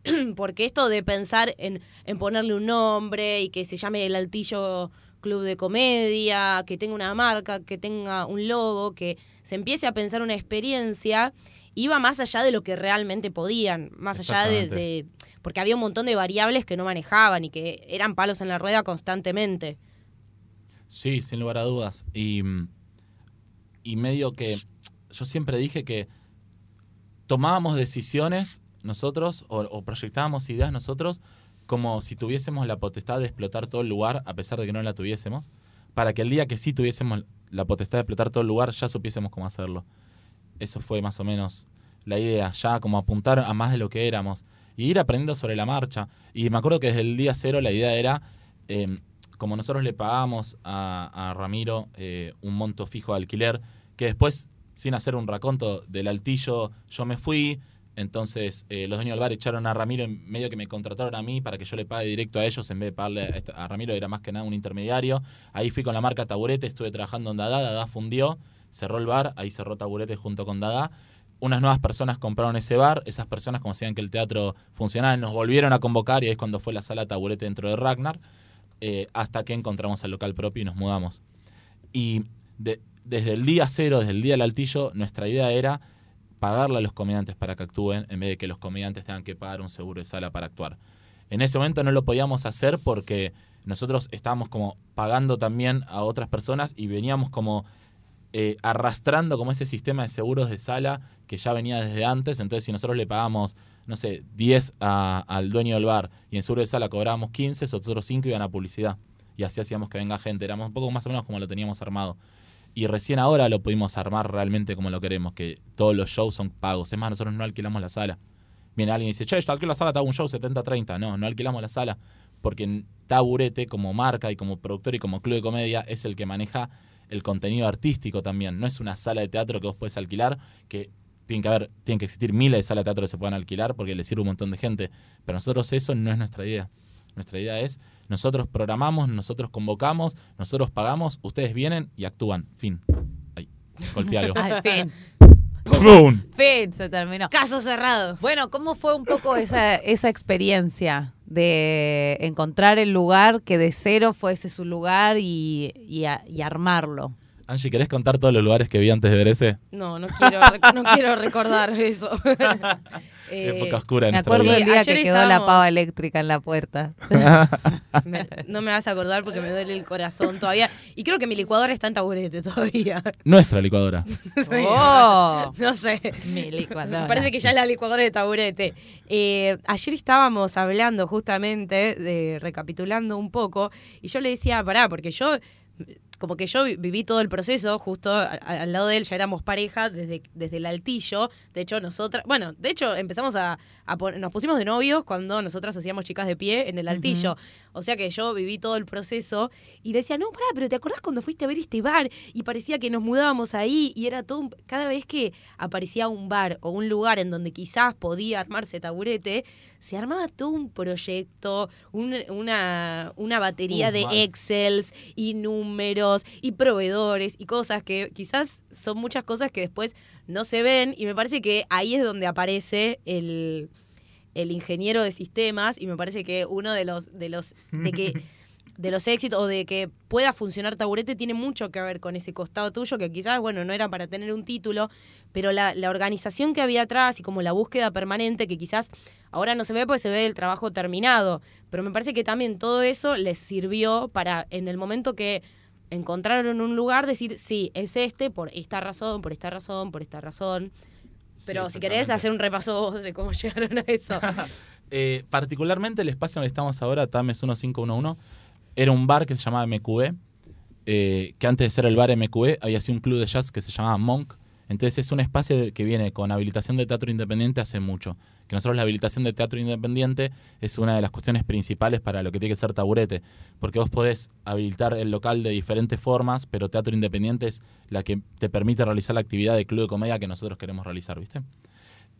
Porque esto de pensar en, en ponerle un nombre y que se llame el Altillo Club de Comedia, que tenga una marca, que tenga un logo, que se empiece a pensar una experiencia, iba más allá de lo que realmente podían, más allá de, de- Porque había un montón de variables que no manejaban y que eran palos en la rueda constantemente. Sí, sin lugar a dudas. Y, y medio que yo siempre dije que tomábamos decisiones nosotros o, proyectábamos ideas nosotros como si tuviésemos la potestad de explotar todo el lugar a pesar de que no la tuviésemos, para que el día que sí tuviésemos la potestad de explotar todo el lugar ya supiésemos cómo hacerlo. Eso fue más o menos la idea, ya como apuntar a más de lo que éramos y ir aprendiendo sobre la marcha. Y me acuerdo que desde el día cero la idea era, eh, como nosotros le pagamos a, a Ramiro eh, un monto fijo de alquiler, que después, sin hacer un raconto del altillo, yo me fui. Entonces eh, los dueños del bar echaron a Ramiro en medio que me contrataron a mí para que yo le pague directo a ellos en vez de pagarle a, Ramiro, era más que nada un intermediario. Ahí fui con la marca Taburete, estuve trabajando en Dada, Dada fundió, cerró el bar, ahí cerró Taburete junto con Dada. Unas nuevas personas compraron ese bar, esas personas como sabían que el teatro funcionaba, nos volvieron a convocar y ahí es cuando fue la sala Taburete dentro de Ragnar, eh, hasta que encontramos el local propio y nos mudamos. Y de- desde el día cero, desde el día del altillo, nuestra idea era pagarle a los comediantes para que actúen en vez de que los comediantes tengan que pagar un seguro de sala para actuar. En ese momento no lo podíamos hacer porque nosotros estábamos como pagando también a otras personas y veníamos como eh, arrastrando como ese sistema de seguros de sala que ya venía desde antes. Entonces, si nosotros le pagamos, no sé, 10 a- al dueño del bar y en seguro de sala cobrábamos 15, esos otros 5 iban a publicidad. Y así hacíamos que venga gente. Éramos un poco más o menos como lo teníamos armado. Y recién ahora lo pudimos armar realmente como lo queremos, que todos los shows son pagos. Es más, nosotros no alquilamos la sala. Viene alguien y dice, che, yo alquilo la sala, te hago un show 70-30. No, no alquilamos la sala. Porque Taburete, como marca y como productor y como club de comedia, es el que maneja el contenido artístico también. No es una sala de teatro que vos puedes alquilar, que tiene que haber, tienen que existir miles de salas de teatro que se puedan alquilar porque le sirve un montón de gente. Pero nosotros eso no es nuestra idea. Nuestra idea es, nosotros programamos, nosotros convocamos, nosotros pagamos, ustedes vienen y actúan. Fin. Ahí, golpeé algo. Ay, fin, ¡Pum! fin, se terminó. Caso cerrado. Bueno, ¿cómo fue un poco esa, esa experiencia de encontrar el lugar que de cero fuese su lugar y, y a- y armarlo? Angie, ¿querés contar todos los lugares que vi antes de ver ese? No, no quiero, no quiero recordar eso. Eh, Época oscura Me acuerdo del día ayer que quedó la pava eléctrica en la puerta. me- no me vas a acordar porque me duele el corazón todavía. Y creo que mi licuadora está en taburete todavía. Nuestra licuadora. ¡Oh! No sé. Mi licuadora. Me parece que ya es la licuadora de taburete. Eh, ayer estábamos hablando justamente, de, recapitulando un poco, y yo le decía, pará, porque yo, como que yo vi- viví todo el proceso, justo al lado de él ya éramos pareja desde, desde el altillo. De hecho, nosotras, bueno, de hecho empezamos a, a pon- nos pusimos de novios cuando nosotras hacíamos chicas de pie en el altillo. O sea que yo viví todo el proceso y le decía, no, pará, pero ¿te acordás cuando fuiste a ver este bar? Y parecía que nos mudábamos ahí y era todo, un- cada vez que aparecía un bar o un lugar en donde quizás podía armarse taburete, se armaba todo un proyecto, un- una, una batería Uh, de mal. Excels y números y proveedores y cosas que quizás son muchas cosas que después no se ven y me parece que ahí es donde aparece el, el ingeniero de sistemas y me parece que uno de los de los de que de los éxitos o de que pueda funcionar Taburete tiene mucho que ver con ese costado tuyo que quizás bueno no era para tener un título pero la, la organización que había atrás y como la búsqueda permanente que quizás ahora no se ve porque se ve el trabajo terminado. Pero me parece que también todo eso les sirvió para en el momento que encontraron un lugar decir sí es este por esta razón por esta razón por esta razón. Pero Sí, si querés hacer un repaso vos de cómo llegaron a eso. Eh, particularmente el espacio donde estamos ahora, Tames 1511, era un bar que se llamaba MQE, eh, que antes de ser el bar MQE había sido un club de jazz que se llamaba Monk. Entonces es un espacio que viene con habilitación de teatro independiente hace mucho. Que nosotros la habilitación de teatro independiente es una de las cuestiones principales para lo que tiene que ser taburete. Porque vos podés habilitar el local de diferentes formas, pero teatro independiente es la que te permite realizar la actividad de club de comedia que nosotros queremos realizar, ¿viste?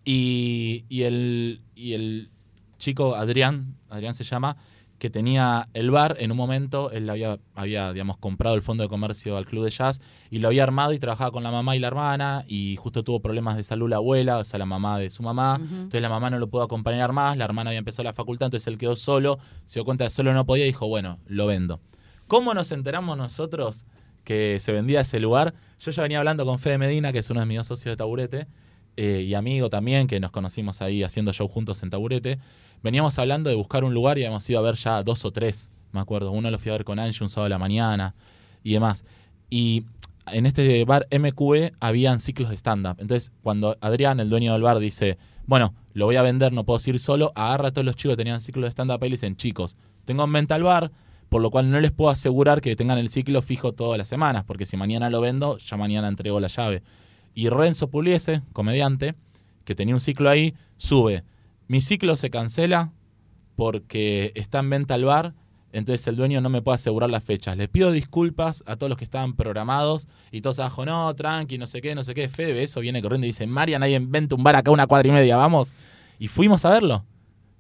Y, y el, y el chico Adrián, Adrián se llama, que tenía el bar, en un momento él había, había digamos, comprado el fondo de comercio al club de jazz y lo había armado y trabajaba con la mamá y la hermana y justo tuvo problemas de salud la abuela, o sea, la mamá de su mamá. Entonces la mamá no lo pudo acompañar más, la hermana había empezado la facultad, entonces él quedó solo, se dio cuenta de que solo no podía y dijo, bueno, lo vendo. ¿Cómo nos enteramos nosotros que se vendía ese lugar? Yo ya venía hablando con Fede Medina, que es uno de mis dos socios de Taburete, eh, y amigo también, que nos conocimos ahí haciendo show juntos en Taburete. Veníamos hablando de buscar un lugar y habíamos ido a ver ya dos o tres, me acuerdo. Uno lo fui a ver con Angie un sábado de la mañana y demás. Y en este bar MQE habían ciclos de stand-up. Entonces, cuando Adrián, el dueño del bar, dice, bueno, lo voy a vender, no puedo ir solo, agarra a todos los chicos que tenían ciclos de stand-up y le dicen, chicos, tengo en venta el bar, por lo cual no les puedo asegurar que tengan el ciclo fijo todas las semanas, porque si mañana lo vendo, ya mañana entrego la llave. Y Renzo Puliese, comediante, que tenía un ciclo ahí, sube. Mi ciclo se cancela porque está en venta el bar, entonces el dueño no me puede asegurar las fechas. Les pido disculpas a todos los que estaban programados y todos abajo, no, tranqui, no sé qué, no sé qué. Fede, eso viene corriendo y dice, Marian, ahí inventa un bar acá una cuadra y media, vamos. Y fuimos a verlo.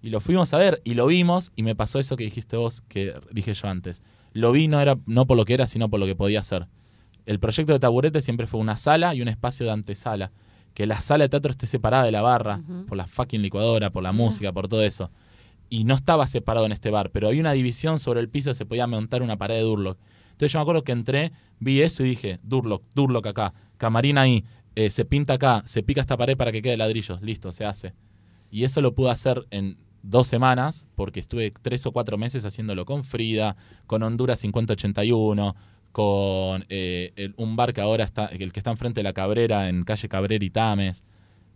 Y lo fuimos a ver y lo vimos y me pasó eso que dijiste vos, que dije yo antes. Lo vi no, era, no por lo que era, sino por lo que podía ser. El proyecto de Taburete siempre fue una sala y un espacio de antesala. Que la sala de teatro esté separada de la barra, por la fucking licuadora, por la música, por todo eso. Y no estaba separado en este bar, pero había una división sobre el piso, se podía montar una pared de Durlock. Entonces Entonces yo me acuerdo que entré, vi eso y dije, Durlock, Durlock acá, camarín ahí, eh, se pinta acá, se pica esta pared para que quede ladrillos, listo, se hace. Y eso lo pude hacer en dos semanas, porque estuve tres o cuatro meses haciéndolo con Frida, con Honduras 5081, con eh, el- un bar que ahora está, el que está enfrente de la Cabrera, en calle Cabrera y Tames.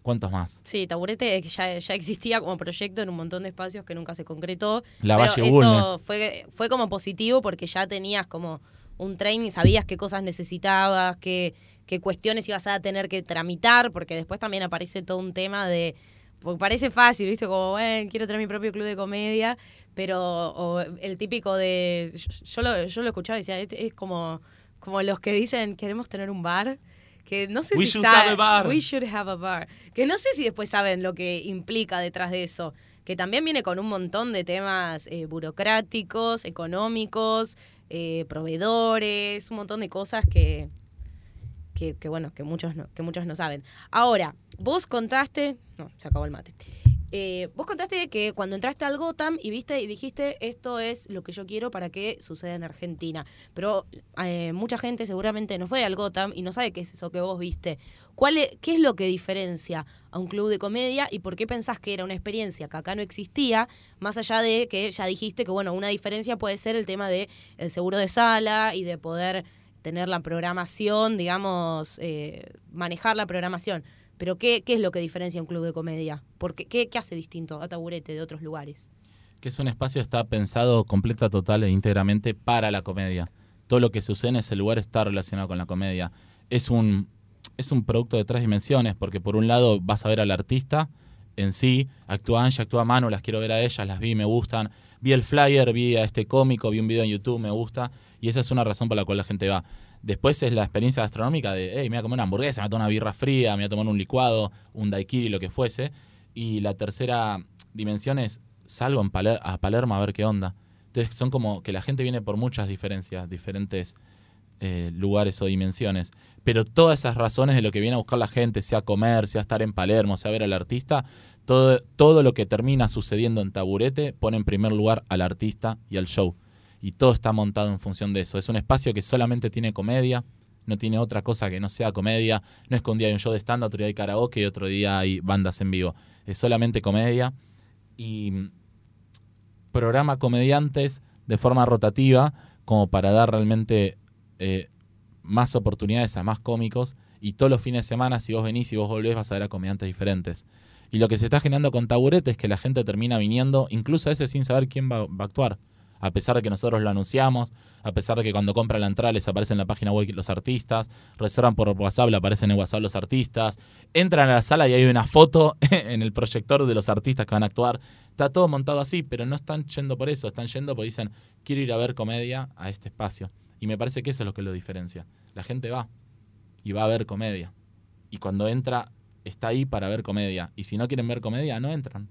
¿Cuántos más? Sí, Taburete ya, ya existía como proyecto en un montón de espacios que nunca se concretó. La pero Valle eso fue, fue como positivo porque ya tenías como un training, sabías qué cosas necesitabas, qué, qué cuestiones ibas a tener que tramitar, porque después también aparece todo un tema de... Porque parece fácil, ¿viste? Como, bueno, quiero tener mi propio club de comedia, pero o el típico de... Yo, lo, yo lo escuchaba y decía, es, es como, como los que dicen, queremos tener un bar. Que no sé We si should saben- have a bar. We should have a bar. Que no sé si después saben lo que implica detrás de eso. Que también viene con un montón de temas eh, burocráticos, económicos, eh, proveedores, un montón de cosas que, que, que, bueno, que muchos, no, que muchos no saben. Ahora, vos contaste, no, se acabó el mate. Eh, vos contaste que cuando entraste al Gotham y viste y dijiste esto es lo que yo quiero para que suceda en Argentina. Pero eh, mucha gente seguramente no fue al Gotham y no sabe qué es eso que vos viste. ¿Cuál es, ¿Qué es lo que diferencia a un club de comedia y por qué pensás que era una experiencia que acá no existía? Más allá de que ya dijiste que bueno, una diferencia puede ser el tema de el seguro de sala y de poder tener la programación, digamos, eh, manejar la programación. Pero ¿qué, ¿qué es lo que diferencia un club de comedia? Porque, ¿qué, ¿Qué hace distinto a Taburete de otros lugares? Que es un espacio que está pensado completa, total e íntegramente para la comedia. Todo lo que sucede en ese lugar está relacionado con la comedia. Es un, es un producto de tres dimensiones, porque por un lado vas a ver al artista en sí, actúa Angie, actúa Manu, las quiero ver a ellas, las vi, me gustan. Vi el flyer, vi a este cómico, vi un video en YouTube, me gusta, y esa es una razón por la cual la gente va. Después es la experiencia gastronómica de, hey, me voy a comer una hamburguesa, me voy a tomar una birra fría, me voy a tomar un licuado, un daiquiri, lo que fuese. Y la tercera dimensión es, salgo a Palermo a ver qué onda. Entonces son como que la gente viene por muchas diferencias, diferentes eh, lugares o dimensiones. Pero todas esas razones de lo que viene a buscar la gente, sea comer, sea estar en Palermo, sea ver al artista, todo, todo lo que termina sucediendo en Taburete pone en primer lugar al artista y al show. Y todo está montado en función de eso. Es un espacio que solamente tiene comedia, no tiene otra cosa que no sea comedia. No es que un día hay un show de stand-up, otro día hay karaoke y otro día hay bandas en vivo. Es solamente comedia. Y programa comediantes de forma rotativa como para dar realmente eh, más oportunidades a más cómicos y todos los fines de semana si vos venís y vos volvés vas a ver a comediantes diferentes. Y lo que se está generando con Taburete es que la gente termina viniendo incluso a veces sin saber quién va, va a actuar. A pesar de que nosotros lo anunciamos, a pesar de que cuando compran la entrada les aparece en la página web los artistas, reservan por WhatsApp, aparecen en WhatsApp los artistas, entran a la sala y hay una foto en el proyector de los artistas que van a actuar. Está todo montado así, pero no están yendo por eso, están yendo porque dicen, quiero ir a ver comedia a este espacio. Y me parece que eso es lo que lo diferencia. La gente va y va a ver comedia. Y cuando entra, está ahí para ver comedia. Y si no quieren ver comedia, no entran.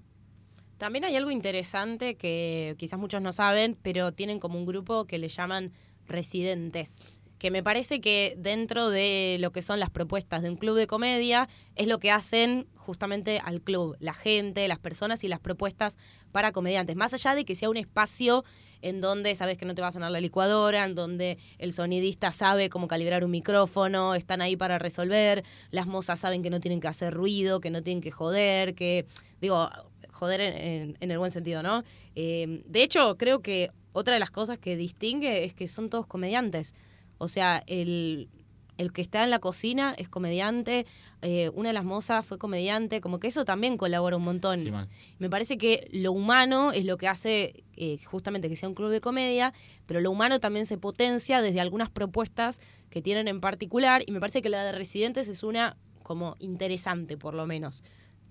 También hay algo interesante que quizás muchos no saben, pero tienen como un grupo que le llaman residentes. Que me parece que dentro de lo que son las propuestas de un club de comedia es lo que hacen justamente al club, la gente, las personas y las propuestas para comediantes. Más allá de que sea un espacio en donde sabes que no te va a sonar la licuadora, en donde el sonidista sabe cómo calibrar un micrófono, están ahí para resolver, las mozas saben que no tienen que hacer ruido, que no tienen que joder, que, digo, joder en, en- en el buen sentido, ¿no? Eh, de hecho, creo que otra de las cosas que distingue es que son todos comediantes. O sea, el, el que está en la cocina es comediante, eh, una de las mozas fue comediante, como que eso también colabora un montón. Sí. Me parece que lo humano es lo que hace eh, justamente que sea un club de comedia, pero lo humano también se potencia desde algunas propuestas que tienen en particular y me parece que la de residentes es una como interesante por lo menos.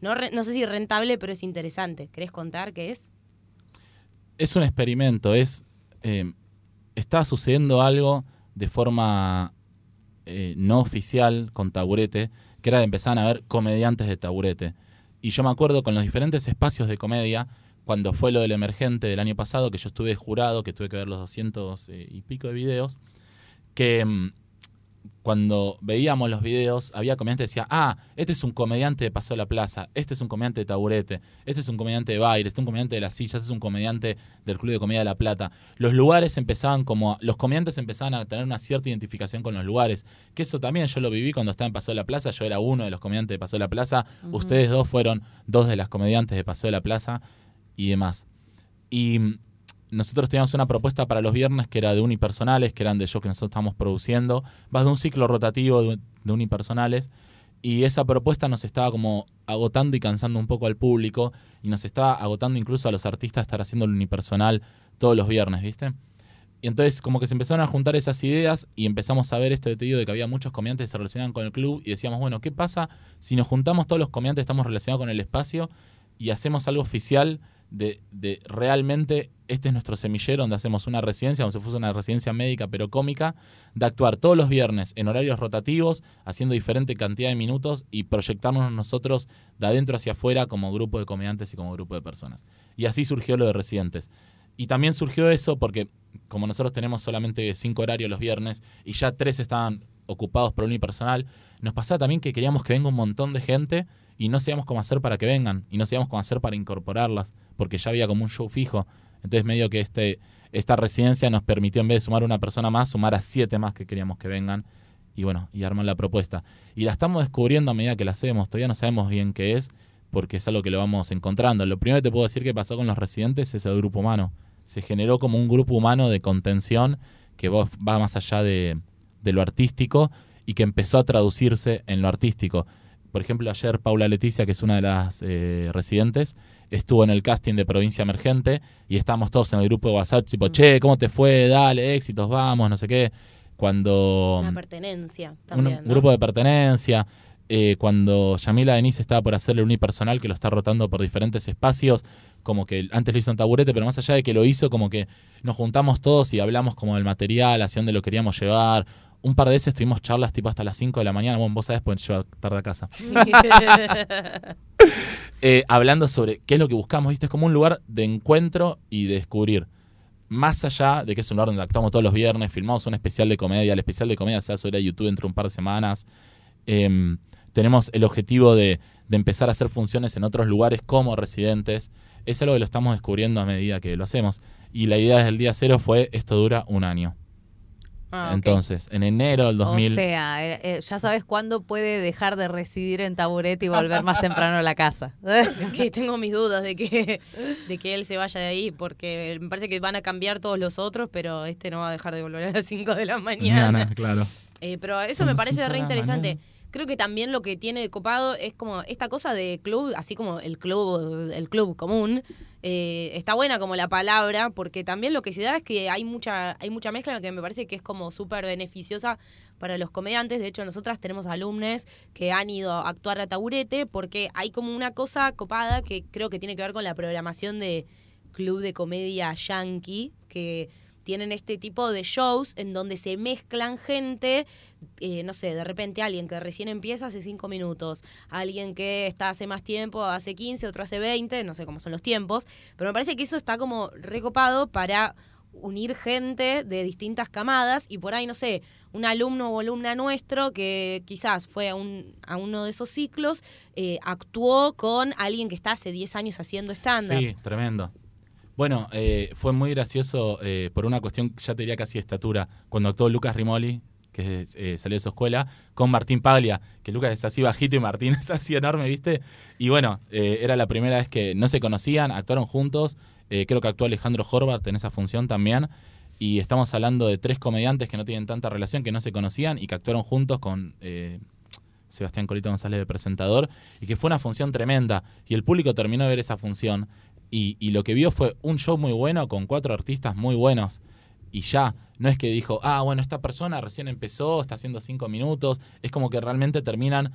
No, no sé si rentable, pero es interesante. ¿Querés contar qué es? es un experimento, es eh, está sucediendo algo de forma eh, no oficial con Taburete, que era de empezar a ver comediantes de Taburete. Y yo me acuerdo con los diferentes espacios de comedia, cuando fue lo del emergente del año pasado, que yo estuve jurado, que tuve que ver los 200 eh, y pico de videos, que mm, cuando veíamos los videos, había comediantes que decían, ah, este es un comediante de Paseo de la Plaza, este es un comediante de Taburete, este es un comediante de Baile, este es un comediante de Las Sillas, este es un comediante del Club de Comedia de La Plata. Los lugares empezaban como, los comediantes empezaban a tener una cierta identificación con los lugares, que eso también yo lo viví cuando estaba en Paseo de la Plaza, yo era uno de los comediantes de Paseo de la Plaza, ustedes dos fueron dos de las comediantes de Paseo de la Plaza y demás. Y nosotros teníamos una propuesta para los viernes que era de unipersonales, que eran de shows que nosotros estábamos produciendo, vas de un ciclo rotativo de, unipersonales, y esa propuesta nos estaba como agotando y cansando un poco al público, y nos estaba agotando incluso a los artistas estar haciendo el unipersonal todos los viernes, ¿viste? Y entonces como que se empezaron a juntar esas ideas y empezamos a ver este detalle de que había muchos comediantes que se relacionaban con el club y decíamos, bueno, ¿qué pasa si nos juntamos todos los comediantes estamos relacionados con el espacio y hacemos algo oficial de, de realmente este es nuestro semillero donde hacemos una residencia, como si fuese una residencia médica pero cómica, de actuar todos los viernes en horarios rotativos, haciendo diferente cantidad de minutos y proyectarnos nosotros de adentro hacia afuera como grupo de comediantes y como grupo de personas. Y así surgió lo de residentes. Y también surgió eso porque como nosotros tenemos solamente cinco horarios los viernes y ya tres estaban ocupados por unipersonal, nos pasaba también que queríamos que venga un montón de gente y no sabíamos cómo hacer para que vengan y no sabíamos cómo hacer para incorporarlas porque ya había como un show fijo. Entonces medio que este, esta residencia nos permitió en vez de sumar una persona más, sumar a siete más que queríamos que vengan y bueno, y armar la propuesta. Y la estamos descubriendo a medida que la hacemos, todavía no sabemos bien qué es porque es algo que lo vamos encontrando. Lo primero que te puedo decir que pasó con los residentes es el grupo humano. Se generó como un grupo humano de contención que va más allá de, de lo artístico y que empezó a traducirse en lo artístico. Por ejemplo, ayer Paula Leticia, que es una de las eh, residentes, estuvo en el casting de Provincia Emergente y estábamos todos en el grupo de WhatsApp, tipo, che, ¿cómo te fue? Dale, éxitos, vamos, no sé qué. Cuando... Una pertenencia también. Un ¿no? grupo de pertenencia. Eh, cuando Yamila Denise estaba por hacerle un unipersonal que lo está rotando por diferentes espacios, como que antes lo hizo en taburete, pero más allá de que lo hizo, como que nos juntamos todos y hablamos como del material, hacia dónde lo queríamos llevar. Un par de veces tuvimos charlas tipo hasta las 5 de la mañana, bueno, vos sabés, pues yo tarde a casa. Eh, hablando sobre qué es lo que buscamos, ¿viste? Es como un lugar de encuentro y de descubrir. Más allá de que es un lugar donde actuamos todos los viernes, filmamos un especial de comedia, el especial de comedia se hace sobre YouTube dentro de un par de semanas. Em, tenemos el objetivo de, de empezar a hacer funciones en otros lugares como residentes. Es algo que lo estamos descubriendo a medida que lo hacemos. Y la idea desde el día cero fue, esto dura un año. Ah. Entonces, en enero del 2000... O sea, eh, eh, ya sabes cuándo puede dejar de residir en Taburete y volver más temprano a la casa. que tengo mis dudas de que, de que él se vaya de ahí, porque me parece que van a cambiar todos los otros, pero este no va a dejar de volver a las 5 de la mañana. Mañana, claro. Eh, pero eso Son me parece re interesante. mañana. Creo que también lo que tiene de copado es como esta cosa de club, así como el club, el club común, eh, está buena como la palabra, porque también lo que se da es que hay mucha, hay mucha mezcla que me parece que es como súper beneficiosa para los comediantes. De hecho, nosotras tenemos alumnos que han ido a actuar a taburete porque hay como una cosa copada que creo que tiene que ver con la programación de club de comedia yankee, que tienen este tipo de shows en donde se mezclan gente, eh, no sé, de repente alguien que recién empieza hace cinco minutos, alguien que está hace más tiempo, hace 15, otro hace 20, no sé cómo son los tiempos, pero me parece que eso está como recopado para unir gente de distintas camadas y por ahí, no sé, un alumno o alumna nuestro que quizás fue a, un, a uno de esos ciclos, eh, actuó con alguien que está hace 10 años haciendo stand-up. Sí, tremendo. Bueno, eh, fue muy gracioso eh, por una cuestión, ya te casi estatura, cuando actuó Lucas Rimoli, que eh, salió de su escuela, con Martín Paglia, que Lucas es así bajito y Martín es así enorme, ¿viste? Y bueno, eh, era la primera vez que no se conocían, actuaron juntos, eh, creo que actuó Alejandro Horvath en esa función también, y estamos hablando de tres comediantes que no tienen tanta relación, que no se conocían y que actuaron juntos con... Sebastián Colito González de presentador, y que fue una función tremenda. Y el público terminó de ver esa función. Y, y lo que vio fue un show muy bueno con cuatro artistas muy buenos. Y ya, no es que dijo, ah, bueno, esta persona recién empezó, está haciendo cinco minutos. Es como que realmente terminan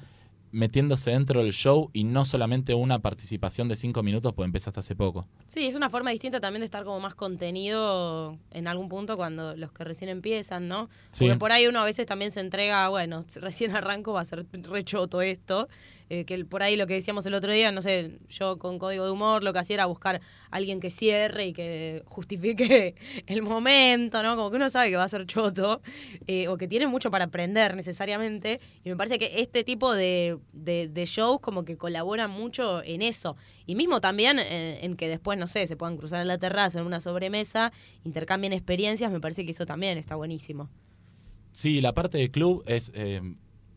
metiéndose dentro del show y no solamente una participación de cinco minutos, pues empezaste hace poco. Sí, es una forma distinta también de estar como más contenido en algún punto cuando los que recién empiezan, ¿no? Sí. Porque por ahí uno a veces también se entrega, bueno, recién arranco, va a ser rechoto esto. Eh, que por ahí lo que decíamos el otro día, no sé, yo con código de humor lo que hacía era buscar a alguien que cierre y que justifique el momento, ¿no? Como que uno sabe que va a ser choto eh, o que tiene mucho para aprender necesariamente. Y me parece que este tipo de, de- de shows como que colaboran mucho en eso. Y mismo también eh, en que después, no sé, se puedan cruzar en la terraza, en una sobremesa, intercambien experiencias, me parece que eso también está buenísimo. Sí, la parte del club es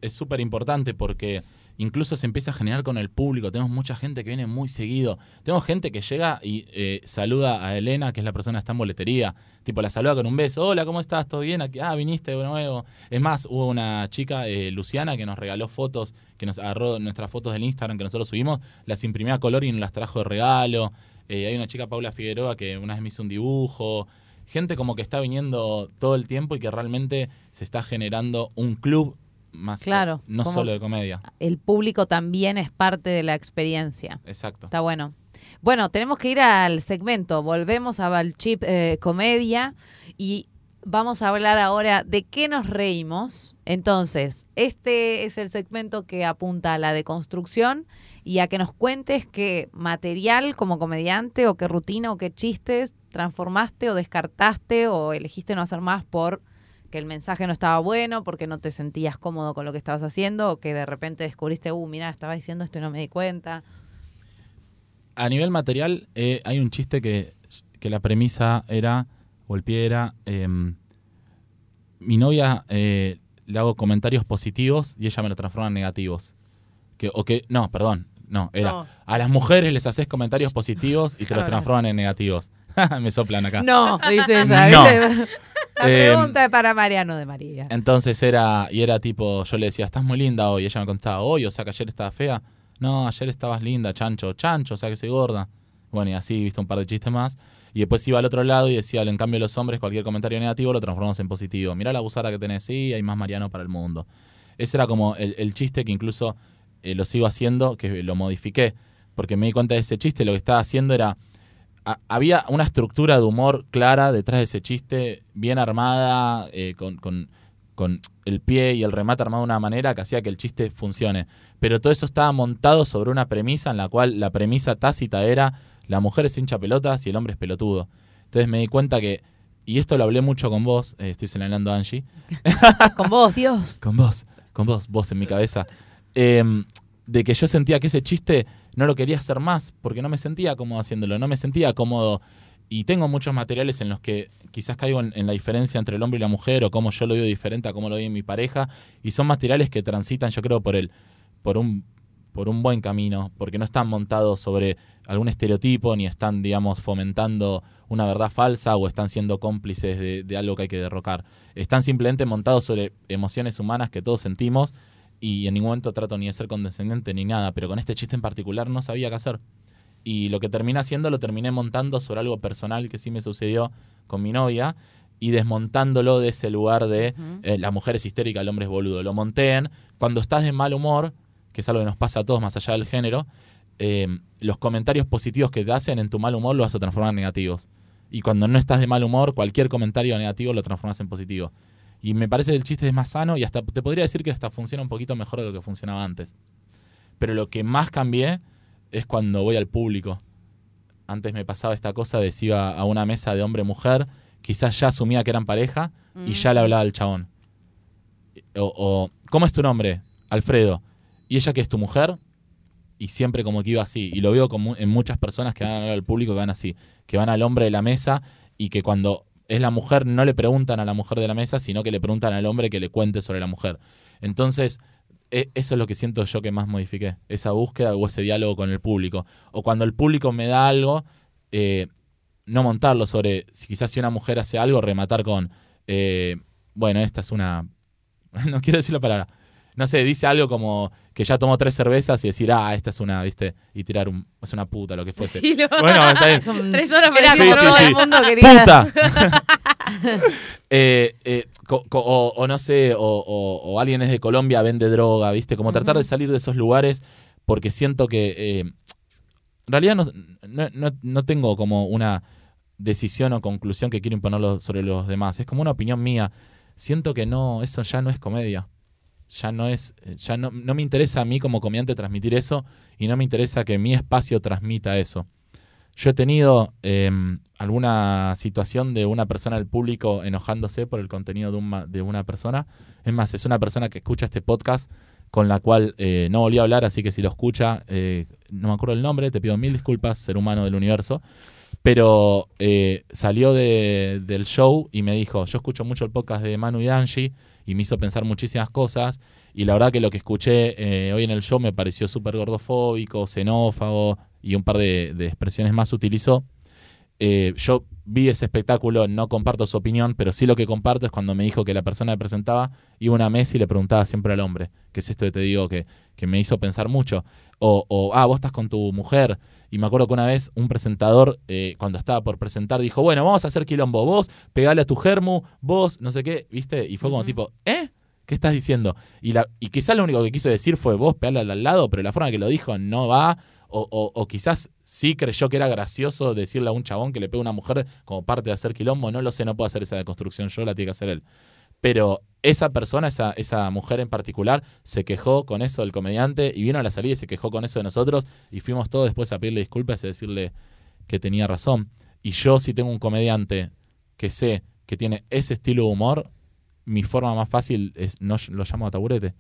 es súper importante porque incluso se empieza a generar con el público. Tenemos mucha gente que viene muy seguido. Tenemos gente que llega y eh, saluda a Elena, que es la persona que está en boletería. Tipo, la saluda con un beso. Hola, ¿cómo estás? ¿Todo bien? Aquí? Ah, viniste de nuevo. Es más, hubo una chica, eh, Luciana, que nos regaló fotos, que nos agarró nuestras fotos del Instagram que nosotros subimos, las imprimió a color y nos las trajo de regalo. Eh, hay una chica, Paula Figueroa, que una vez me hizo un dibujo. Gente como que está viniendo todo el tiempo y que realmente se está generando un club más Claro, no solo de comedia. El público también es parte de la experiencia. Exacto. Está bueno. Bueno, tenemos que ir al segmento. Volvemos a Valchip eh, Comedia y vamos a hablar ahora de qué nos reímos. Entonces, este es el segmento que apunta a la deconstrucción y a que nos cuentes qué material como comediante o qué rutina o qué chistes transformaste o descartaste o elegiste no hacer más por que el mensaje no estaba bueno, porque no te sentías cómodo con lo que estabas haciendo o que de repente descubriste, uh, mira, estaba diciendo esto y no me di cuenta. A nivel material, eh, hay un chiste que, que la premisa era, o el pie era, em, mi novia eh, le hago comentarios positivos y ella me los transforma en negativos. Que, o que, no, perdón, no, era, No. a las mujeres les haces comentarios positivos y te los transforman en negativos. me soplan acá. No, dice ella. No. La Eh, pregunta es para Mariano de María. Entonces era, y era tipo, yo le decía, estás muy linda hoy. Y ella me contaba, hoy, o sea que ayer estaba fea. No, ayer estabas linda, chancho, chancho, o sea que soy gorda. Bueno, y así, viste un par de chistes más. Y después iba al otro lado y decía, en cambio los hombres, cualquier comentario negativo lo transformamos en positivo. Mirá la abusada que tenés, sí, hay más Mariano para el mundo. Ese era como el, el chiste que incluso eh, lo sigo haciendo, que lo modifiqué. Porque me di cuenta de ese chiste, lo que estaba haciendo era a- había una estructura de humor clara detrás de ese chiste, bien armada, eh, con, con- con el pie y el remate armado de una manera que hacía que el chiste funcione. Pero todo eso estaba montado sobre una premisa en la cual la premisa tácita era la mujer es hincha pelotas y el hombre es pelotudo. Entonces me di cuenta que, y esto lo hablé mucho con vos, eh, estoy señalando a Angie, Con vos, Dios. con vos, con vos, vos en mi cabeza. Em, de que yo sentía que ese chiste no lo quería hacer más, porque no me sentía cómodo haciéndolo, no me sentía cómodo. Y tengo muchos materiales en los que quizás caigo en, la diferencia entre el hombre y la mujer, o cómo yo lo veo diferente a cómo lo veo en mi pareja. Y son materiales que transitan, yo creo, por el, por un, por un buen camino, porque no están montados sobre algún estereotipo, ni están, digamos, fomentando una verdad falsa o están siendo cómplices de algo que hay que derrocar. Están simplemente montados sobre emociones humanas que todos sentimos y en ningún momento trato ni de ser condescendiente ni nada, pero con este chiste en particular no sabía qué hacer. Y lo que terminé haciendo lo terminé montando sobre algo personal que sí me sucedió con mi novia y desmontándolo de ese lugar de eh, la mujer es histérica, el hombre es boludo. Lo monté en cuando estás de mal humor, que es algo que nos pasa a todos más allá del género, eh, los comentarios positivos que te hacen en tu mal humor los vas a transformar en negativos. Y cuando no estás de mal humor, cualquier comentario negativo lo transformas en positivo. Y me parece que el chiste es más sano y hasta te podría decir que hasta funciona un poquito mejor de lo que funcionaba antes. Pero lo que más cambié es cuando voy al público. Antes me pasaba esta cosa de si iba a una mesa de hombre-mujer, quizás ya asumía que eran pareja y ya le hablaba al chabón. O, o, ¿cómo es tu nombre? Alfredo. ¿Y ella que es tu mujer? Y siempre como que iba así. Y lo veo como en muchas personas que van a hablar al público que van así. Que van al hombre de la mesa y que cuando es la mujer no le preguntan a la mujer de la mesa, sino que le preguntan al hombre que le cuente sobre la mujer. Entonces, e- eso es lo que siento yo que más modifiqué. Esa búsqueda o ese diálogo con el público. O cuando el público me da algo, eh, no montarlo sobre, si quizás si una mujer hace algo, rematar con, eh, bueno, esta es una, no quiero decir la palabra, no sé, dice algo como que ya tomó tres cervezas y decir, ah, esta es una, viste, y tirar un, es una puta, lo que fuese. Sí, lo- Bueno, está bien. Son- Tres horas Era para Sí, como sí, todo sí. el mundo quería. ¡Puta! Eh, eh, o, o no sé, o, o- o alguien es de Colombia, vende droga, ¿viste? Como tratar de salir de esos lugares porque siento que... eh, en realidad no, no, no- no tengo como una decisión o conclusión que quiero imponerlo sobre los demás. Es como una opinión mía. Siento que no, eso ya no es comedia. Ya no es, eh, ya no, no me interesa a mí como comediante transmitir eso y no me interesa que mi espacio transmita eso. Yo he tenido em, alguna situación de una persona del público enojándose por el contenido de, un de una persona. Es más, es una persona que escucha este podcast con la cual eh, no volví a hablar, así que si lo escucha, eh, no me acuerdo el nombre, te pido mil disculpas, ser humano del universo. Pero salió de- del show y me dijo, yo escucho mucho el podcast de Manu y Angie y me hizo pensar muchísimas cosas. Y la verdad que lo que escuché eh, hoy en el show me pareció súper gordofóbico, xenófago y un par de, de expresiones más utilizó. Eh, yo vi ese espectáculo, no comparto su opinión, pero sí lo que comparto es cuando me dijo que la persona que presentaba iba a una mesa y le preguntaba siempre al hombre, que es esto que te digo que, que me hizo pensar mucho. O, o, ah, vos estás con tu mujer. Y me acuerdo que una vez un presentador, eh, cuando estaba por presentar, dijo, bueno, vamos a hacer quilombo, vos pegale a tu germu, vos, no sé qué, ¿viste? Y fue como tipo, ¿eh? ¿Qué estás diciendo? Y, la, y quizás lo único que quiso decir fue vos pegale al lado, pero la forma que lo dijo no va. O, o- o quizás sí creyó que era gracioso decirle a un chabón que le pega una mujer como parte de hacer quilombo. No lo sé, no puedo hacer esa deconstrucción yo, la tiene que hacer él. Pero esa persona, esa, esa mujer en particular, se quejó con eso del comediante y vino a la salida y se quejó con eso de nosotros y fuimos todos después a pedirle disculpas y a decirle que tenía razón. Y yo si tengo un comediante que sé que tiene ese estilo de humor, mi forma más fácil es no lo llamo a taburete.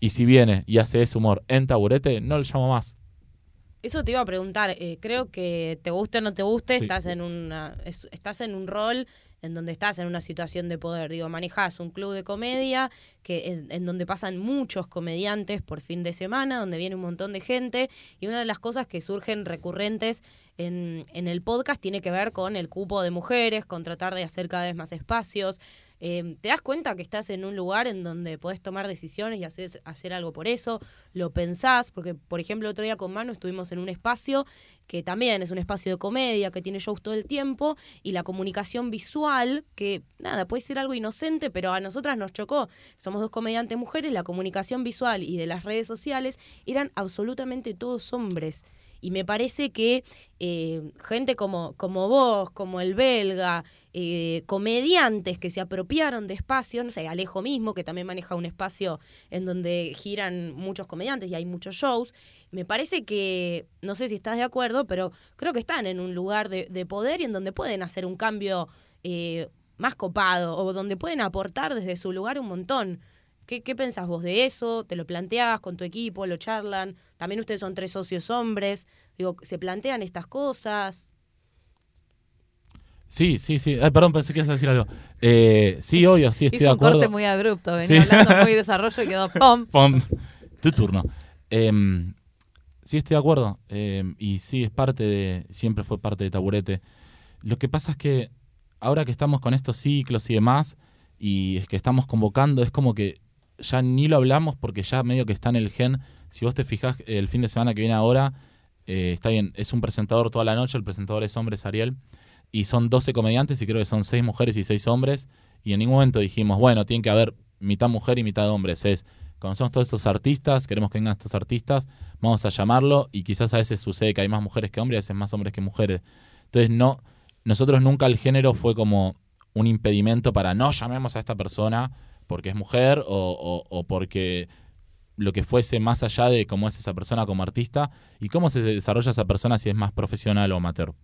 Y si viene y hace ese humor en taburete, no lo llamo más. Eso te iba a preguntar, eh, creo que te guste o no te guste, Sí. estás en una es- estás en un rol en donde estás en una situación de poder, digo, manejas un club de comedia que en, en donde pasan muchos comediantes por fin de semana, donde viene un montón de gente y una de las cosas que surgen recurrentes en, en el podcast tiene que ver con el cupo de mujeres, con tratar de hacer cada vez más espacios. Eh, ¿Te das cuenta que estás en un lugar en donde podés tomar decisiones y hacer, hacer algo por eso? ¿Lo pensás? Porque, por ejemplo, otro día con Manu estuvimos en un espacio que también es un espacio de comedia, que tiene shows todo el tiempo, y la comunicación visual, que nada, puede ser algo inocente, pero a nosotras nos chocó. Somos dos comediantes mujeres, la comunicación visual y de las redes sociales eran absolutamente todos hombres. Y me parece que eh, gente como, como vos, como el belga, eh, comediantes que se apropiaron de espacios, no sé, Alejo mismo, que también maneja un espacio en donde giran muchos comediantes y hay muchos shows, me parece que, no sé si estás de acuerdo, pero creo que están en un lugar de, de poder y en donde pueden hacer un cambio eh, más copado o donde pueden aportar desde su lugar un montón. ¿Qué, ¿Qué pensás vos de eso? ¿Te lo planteás con tu equipo? ¿Lo charlan? También ustedes son tres socios hombres. Digo, ¿se plantean estas cosas? Sí, sí, sí. Ay, perdón, pensé que ibas a decir algo. Eh, sí, obvio, sí, estoy de Hizo un acuerdo. corte muy abrupto, venía Sí. hablando muy desarrollo y quedó ¡pum! Pum. Tu turno. Em, sí, estoy de acuerdo. Em, y sí, es parte de. Siempre fue parte de Taburete. Lo que pasa es que ahora que estamos con estos ciclos y demás, y es que estamos convocando, es como que ya ni lo hablamos porque ya medio que está en el gen. Si vos te fijás, el fin de semana que viene ahora, eh, está bien, es un presentador toda la noche, el presentador es hombre, es Ariel, y son 12 comediantes y creo que son 6 mujeres y 6 hombres, y en ningún momento dijimos, bueno, tiene que haber mitad mujer y mitad hombres, es, conocemos todos estos artistas, queremos que vengan estos artistas, vamos a llamarlo, y quizás a veces sucede que hay más mujeres que hombres, a veces más hombres que mujeres. Entonces, no, nosotros nunca el género fue como un impedimento para no llamemos a esta persona porque es mujer o, o- o porque lo que fuese más allá de cómo es esa persona como artista y cómo se desarrolla esa persona si es más profesional o amateur.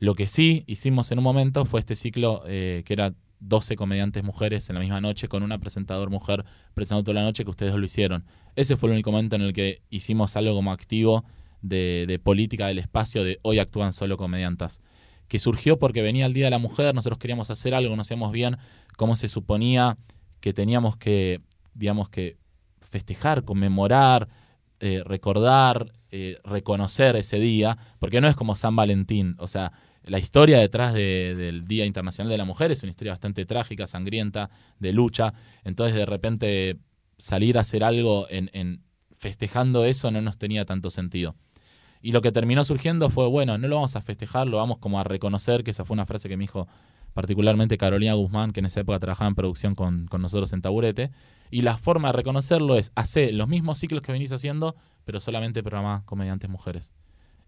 Lo que sí hicimos en un momento fue este ciclo eh, que era 12 comediantes mujeres en la misma noche con una presentador mujer presentando toda la noche que ustedes lo hicieron. Ese fue el único momento en el que hicimos algo como activo de, de política del espacio de hoy actúan solo comediantas. Que surgió porque venía el Día de la Mujer, nosotros queríamos hacer algo, no sabíamos bien cómo se suponía que teníamos que, digamos que, festejar, conmemorar, eh, recordar, eh, reconocer ese día, porque no es como San Valentín, o sea, la historia detrás de- del Día Internacional de la Mujer es una historia bastante trágica, sangrienta, de lucha, entonces de repente salir a hacer algo en, festejando eso no nos tenía tanto sentido. Y lo que terminó surgiendo fue, bueno, no lo vamos a festejar, lo vamos como a reconocer, que esa fue una frase que me dijo particularmente Carolina Guzmán, que en esa época trabajaba en producción con, con nosotros en Taburete. Y la forma de reconocerlo es hacer los mismos ciclos que venís haciendo, pero solamente programá comediantes mujeres.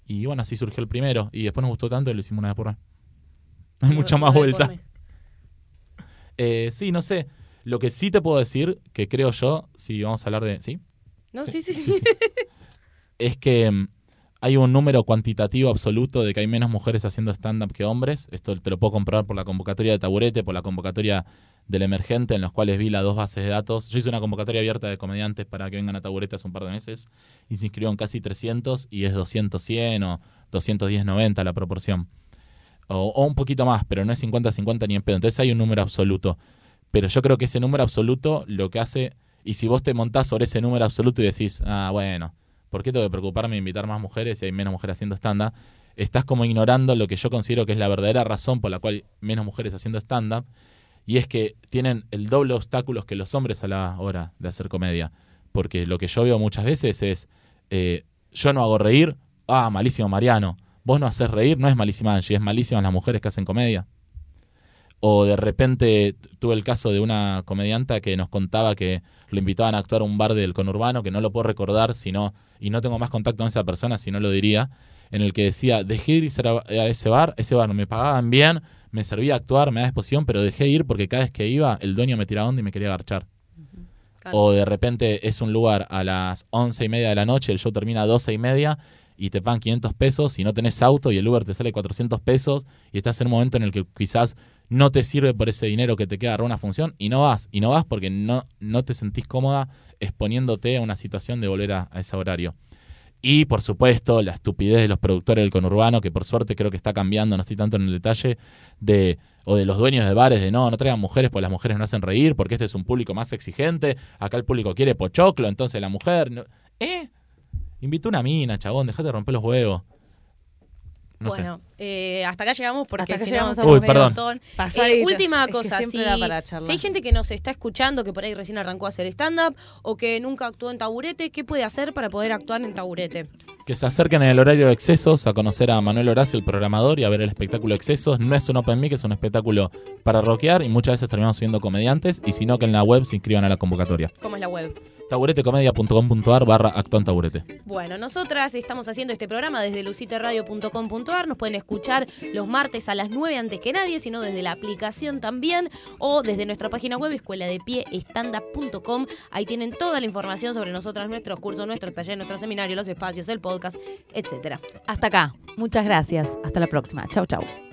Y bueno, así surgió el primero. Y después nos gustó tanto y lo hicimos una vez por mes. No hay mucha más vuelta. Eh, sí, no sé. Lo que sí te puedo decir, que creo yo, si vamos a hablar de... ¿Sí? No, sí, sí, sí. Sí, sí. es que mm, hay un número cuantitativo absoluto de que hay menos mujeres haciendo stand-up que hombres. Esto te lo puedo comprobar por la convocatoria de Taburete, por la convocatoria del Emergente, en los cuales vi las dos bases de datos. Yo hice una convocatoria abierta de comediantes para que vengan a Taburete hace un par de meses y se inscribieron casi 300 y es 200, 100 o 210, 90 la proporción. O, o un poquito más, pero no es 50-50 ni en pedo. Entonces hay un número absoluto. Pero yo creo que ese número absoluto lo que hace, y si vos te montás sobre ese número absoluto y decís, ah, bueno, ¿por qué tengo que preocuparme de invitar más mujeres si hay menos mujeres haciendo stand-up? Estás como ignorando lo que yo considero que es la verdadera razón por la cual menos mujeres haciendo stand-up, y es que tienen el doble obstáculos que los hombres a la hora de hacer comedia. Porque lo que yo veo muchas veces es, eh, yo no hago reír, ah, malísimo Mariano. Vos no haces reír, no es malísima Angie, es malísimas las mujeres que hacen comedia. O de repente tuve el caso de una comedianta que nos contaba que lo invitaban a actuar a un bar del conurbano, que no lo puedo recordar, sino, y no tengo más contacto con esa persona, si no lo diría, en el que decía, dejé de ir a ese bar, ese bar me pagaban bien, me servía actuar, me daba exposición, pero dejé de ir porque cada vez que iba, el dueño me tiraba onda y me quería agarchar. Claro. O de repente es un lugar a las once y media de la noche, el show termina a doce y media y te pagan 500 pesos y no tenés auto y el Uber te sale 400 pesos y estás en un momento en el que quizás no te sirve por ese dinero que te queda agarrar una función y no vas. Y no vas porque no, no te sentís cómoda exponiéndote a una situación de volver a, ese horario. Y por supuesto, la estupidez de los productores del conurbano, que por suerte creo que está cambiando, no estoy tanto en el detalle, de, o de los dueños de bares, de no, no traigan mujeres porque las mujeres no hacen reír, porque este es un público más exigente, acá el público quiere pochoclo, entonces la mujer... no- ¿Eh? Invita una mina, chabón, dejate de romper los huevos. No bueno, eh, hasta acá llegamos porque Hasta acá si llegamos no, a Uy, un perdón. Eh, última Es que cosa, si hay gente que nos está escuchando, que por ahí recién arrancó a hacer stand-up o que nunca actuó en taburete, ¿qué puede hacer para poder actuar en taburete? Que se acerquen en el horario de Excesos a conocer a Manuel Horacio, el programador, y a ver el espectáculo Excesos. No es un Open Mic, es un espectáculo para rockear y muchas veces terminamos subiendo comediantes. Y si no, que en la web se inscriban a la convocatoria. ¿Cómo es la web? taburetecomedia.com.ar barra taburete. Bueno, nosotras estamos haciendo este programa desde luciteradio.com.ar. Nos pueden escuchar los martes a las 9 antes que nadie, sino desde la aplicación también o desde nuestra página web escuela de pie Ahí tienen toda la información sobre nosotras, nuestros cursos, nuestros talleres, nuestros seminarios, los espacios, el podcast, etcétera. Hasta acá. Muchas gracias. Hasta la próxima. Chau, chau.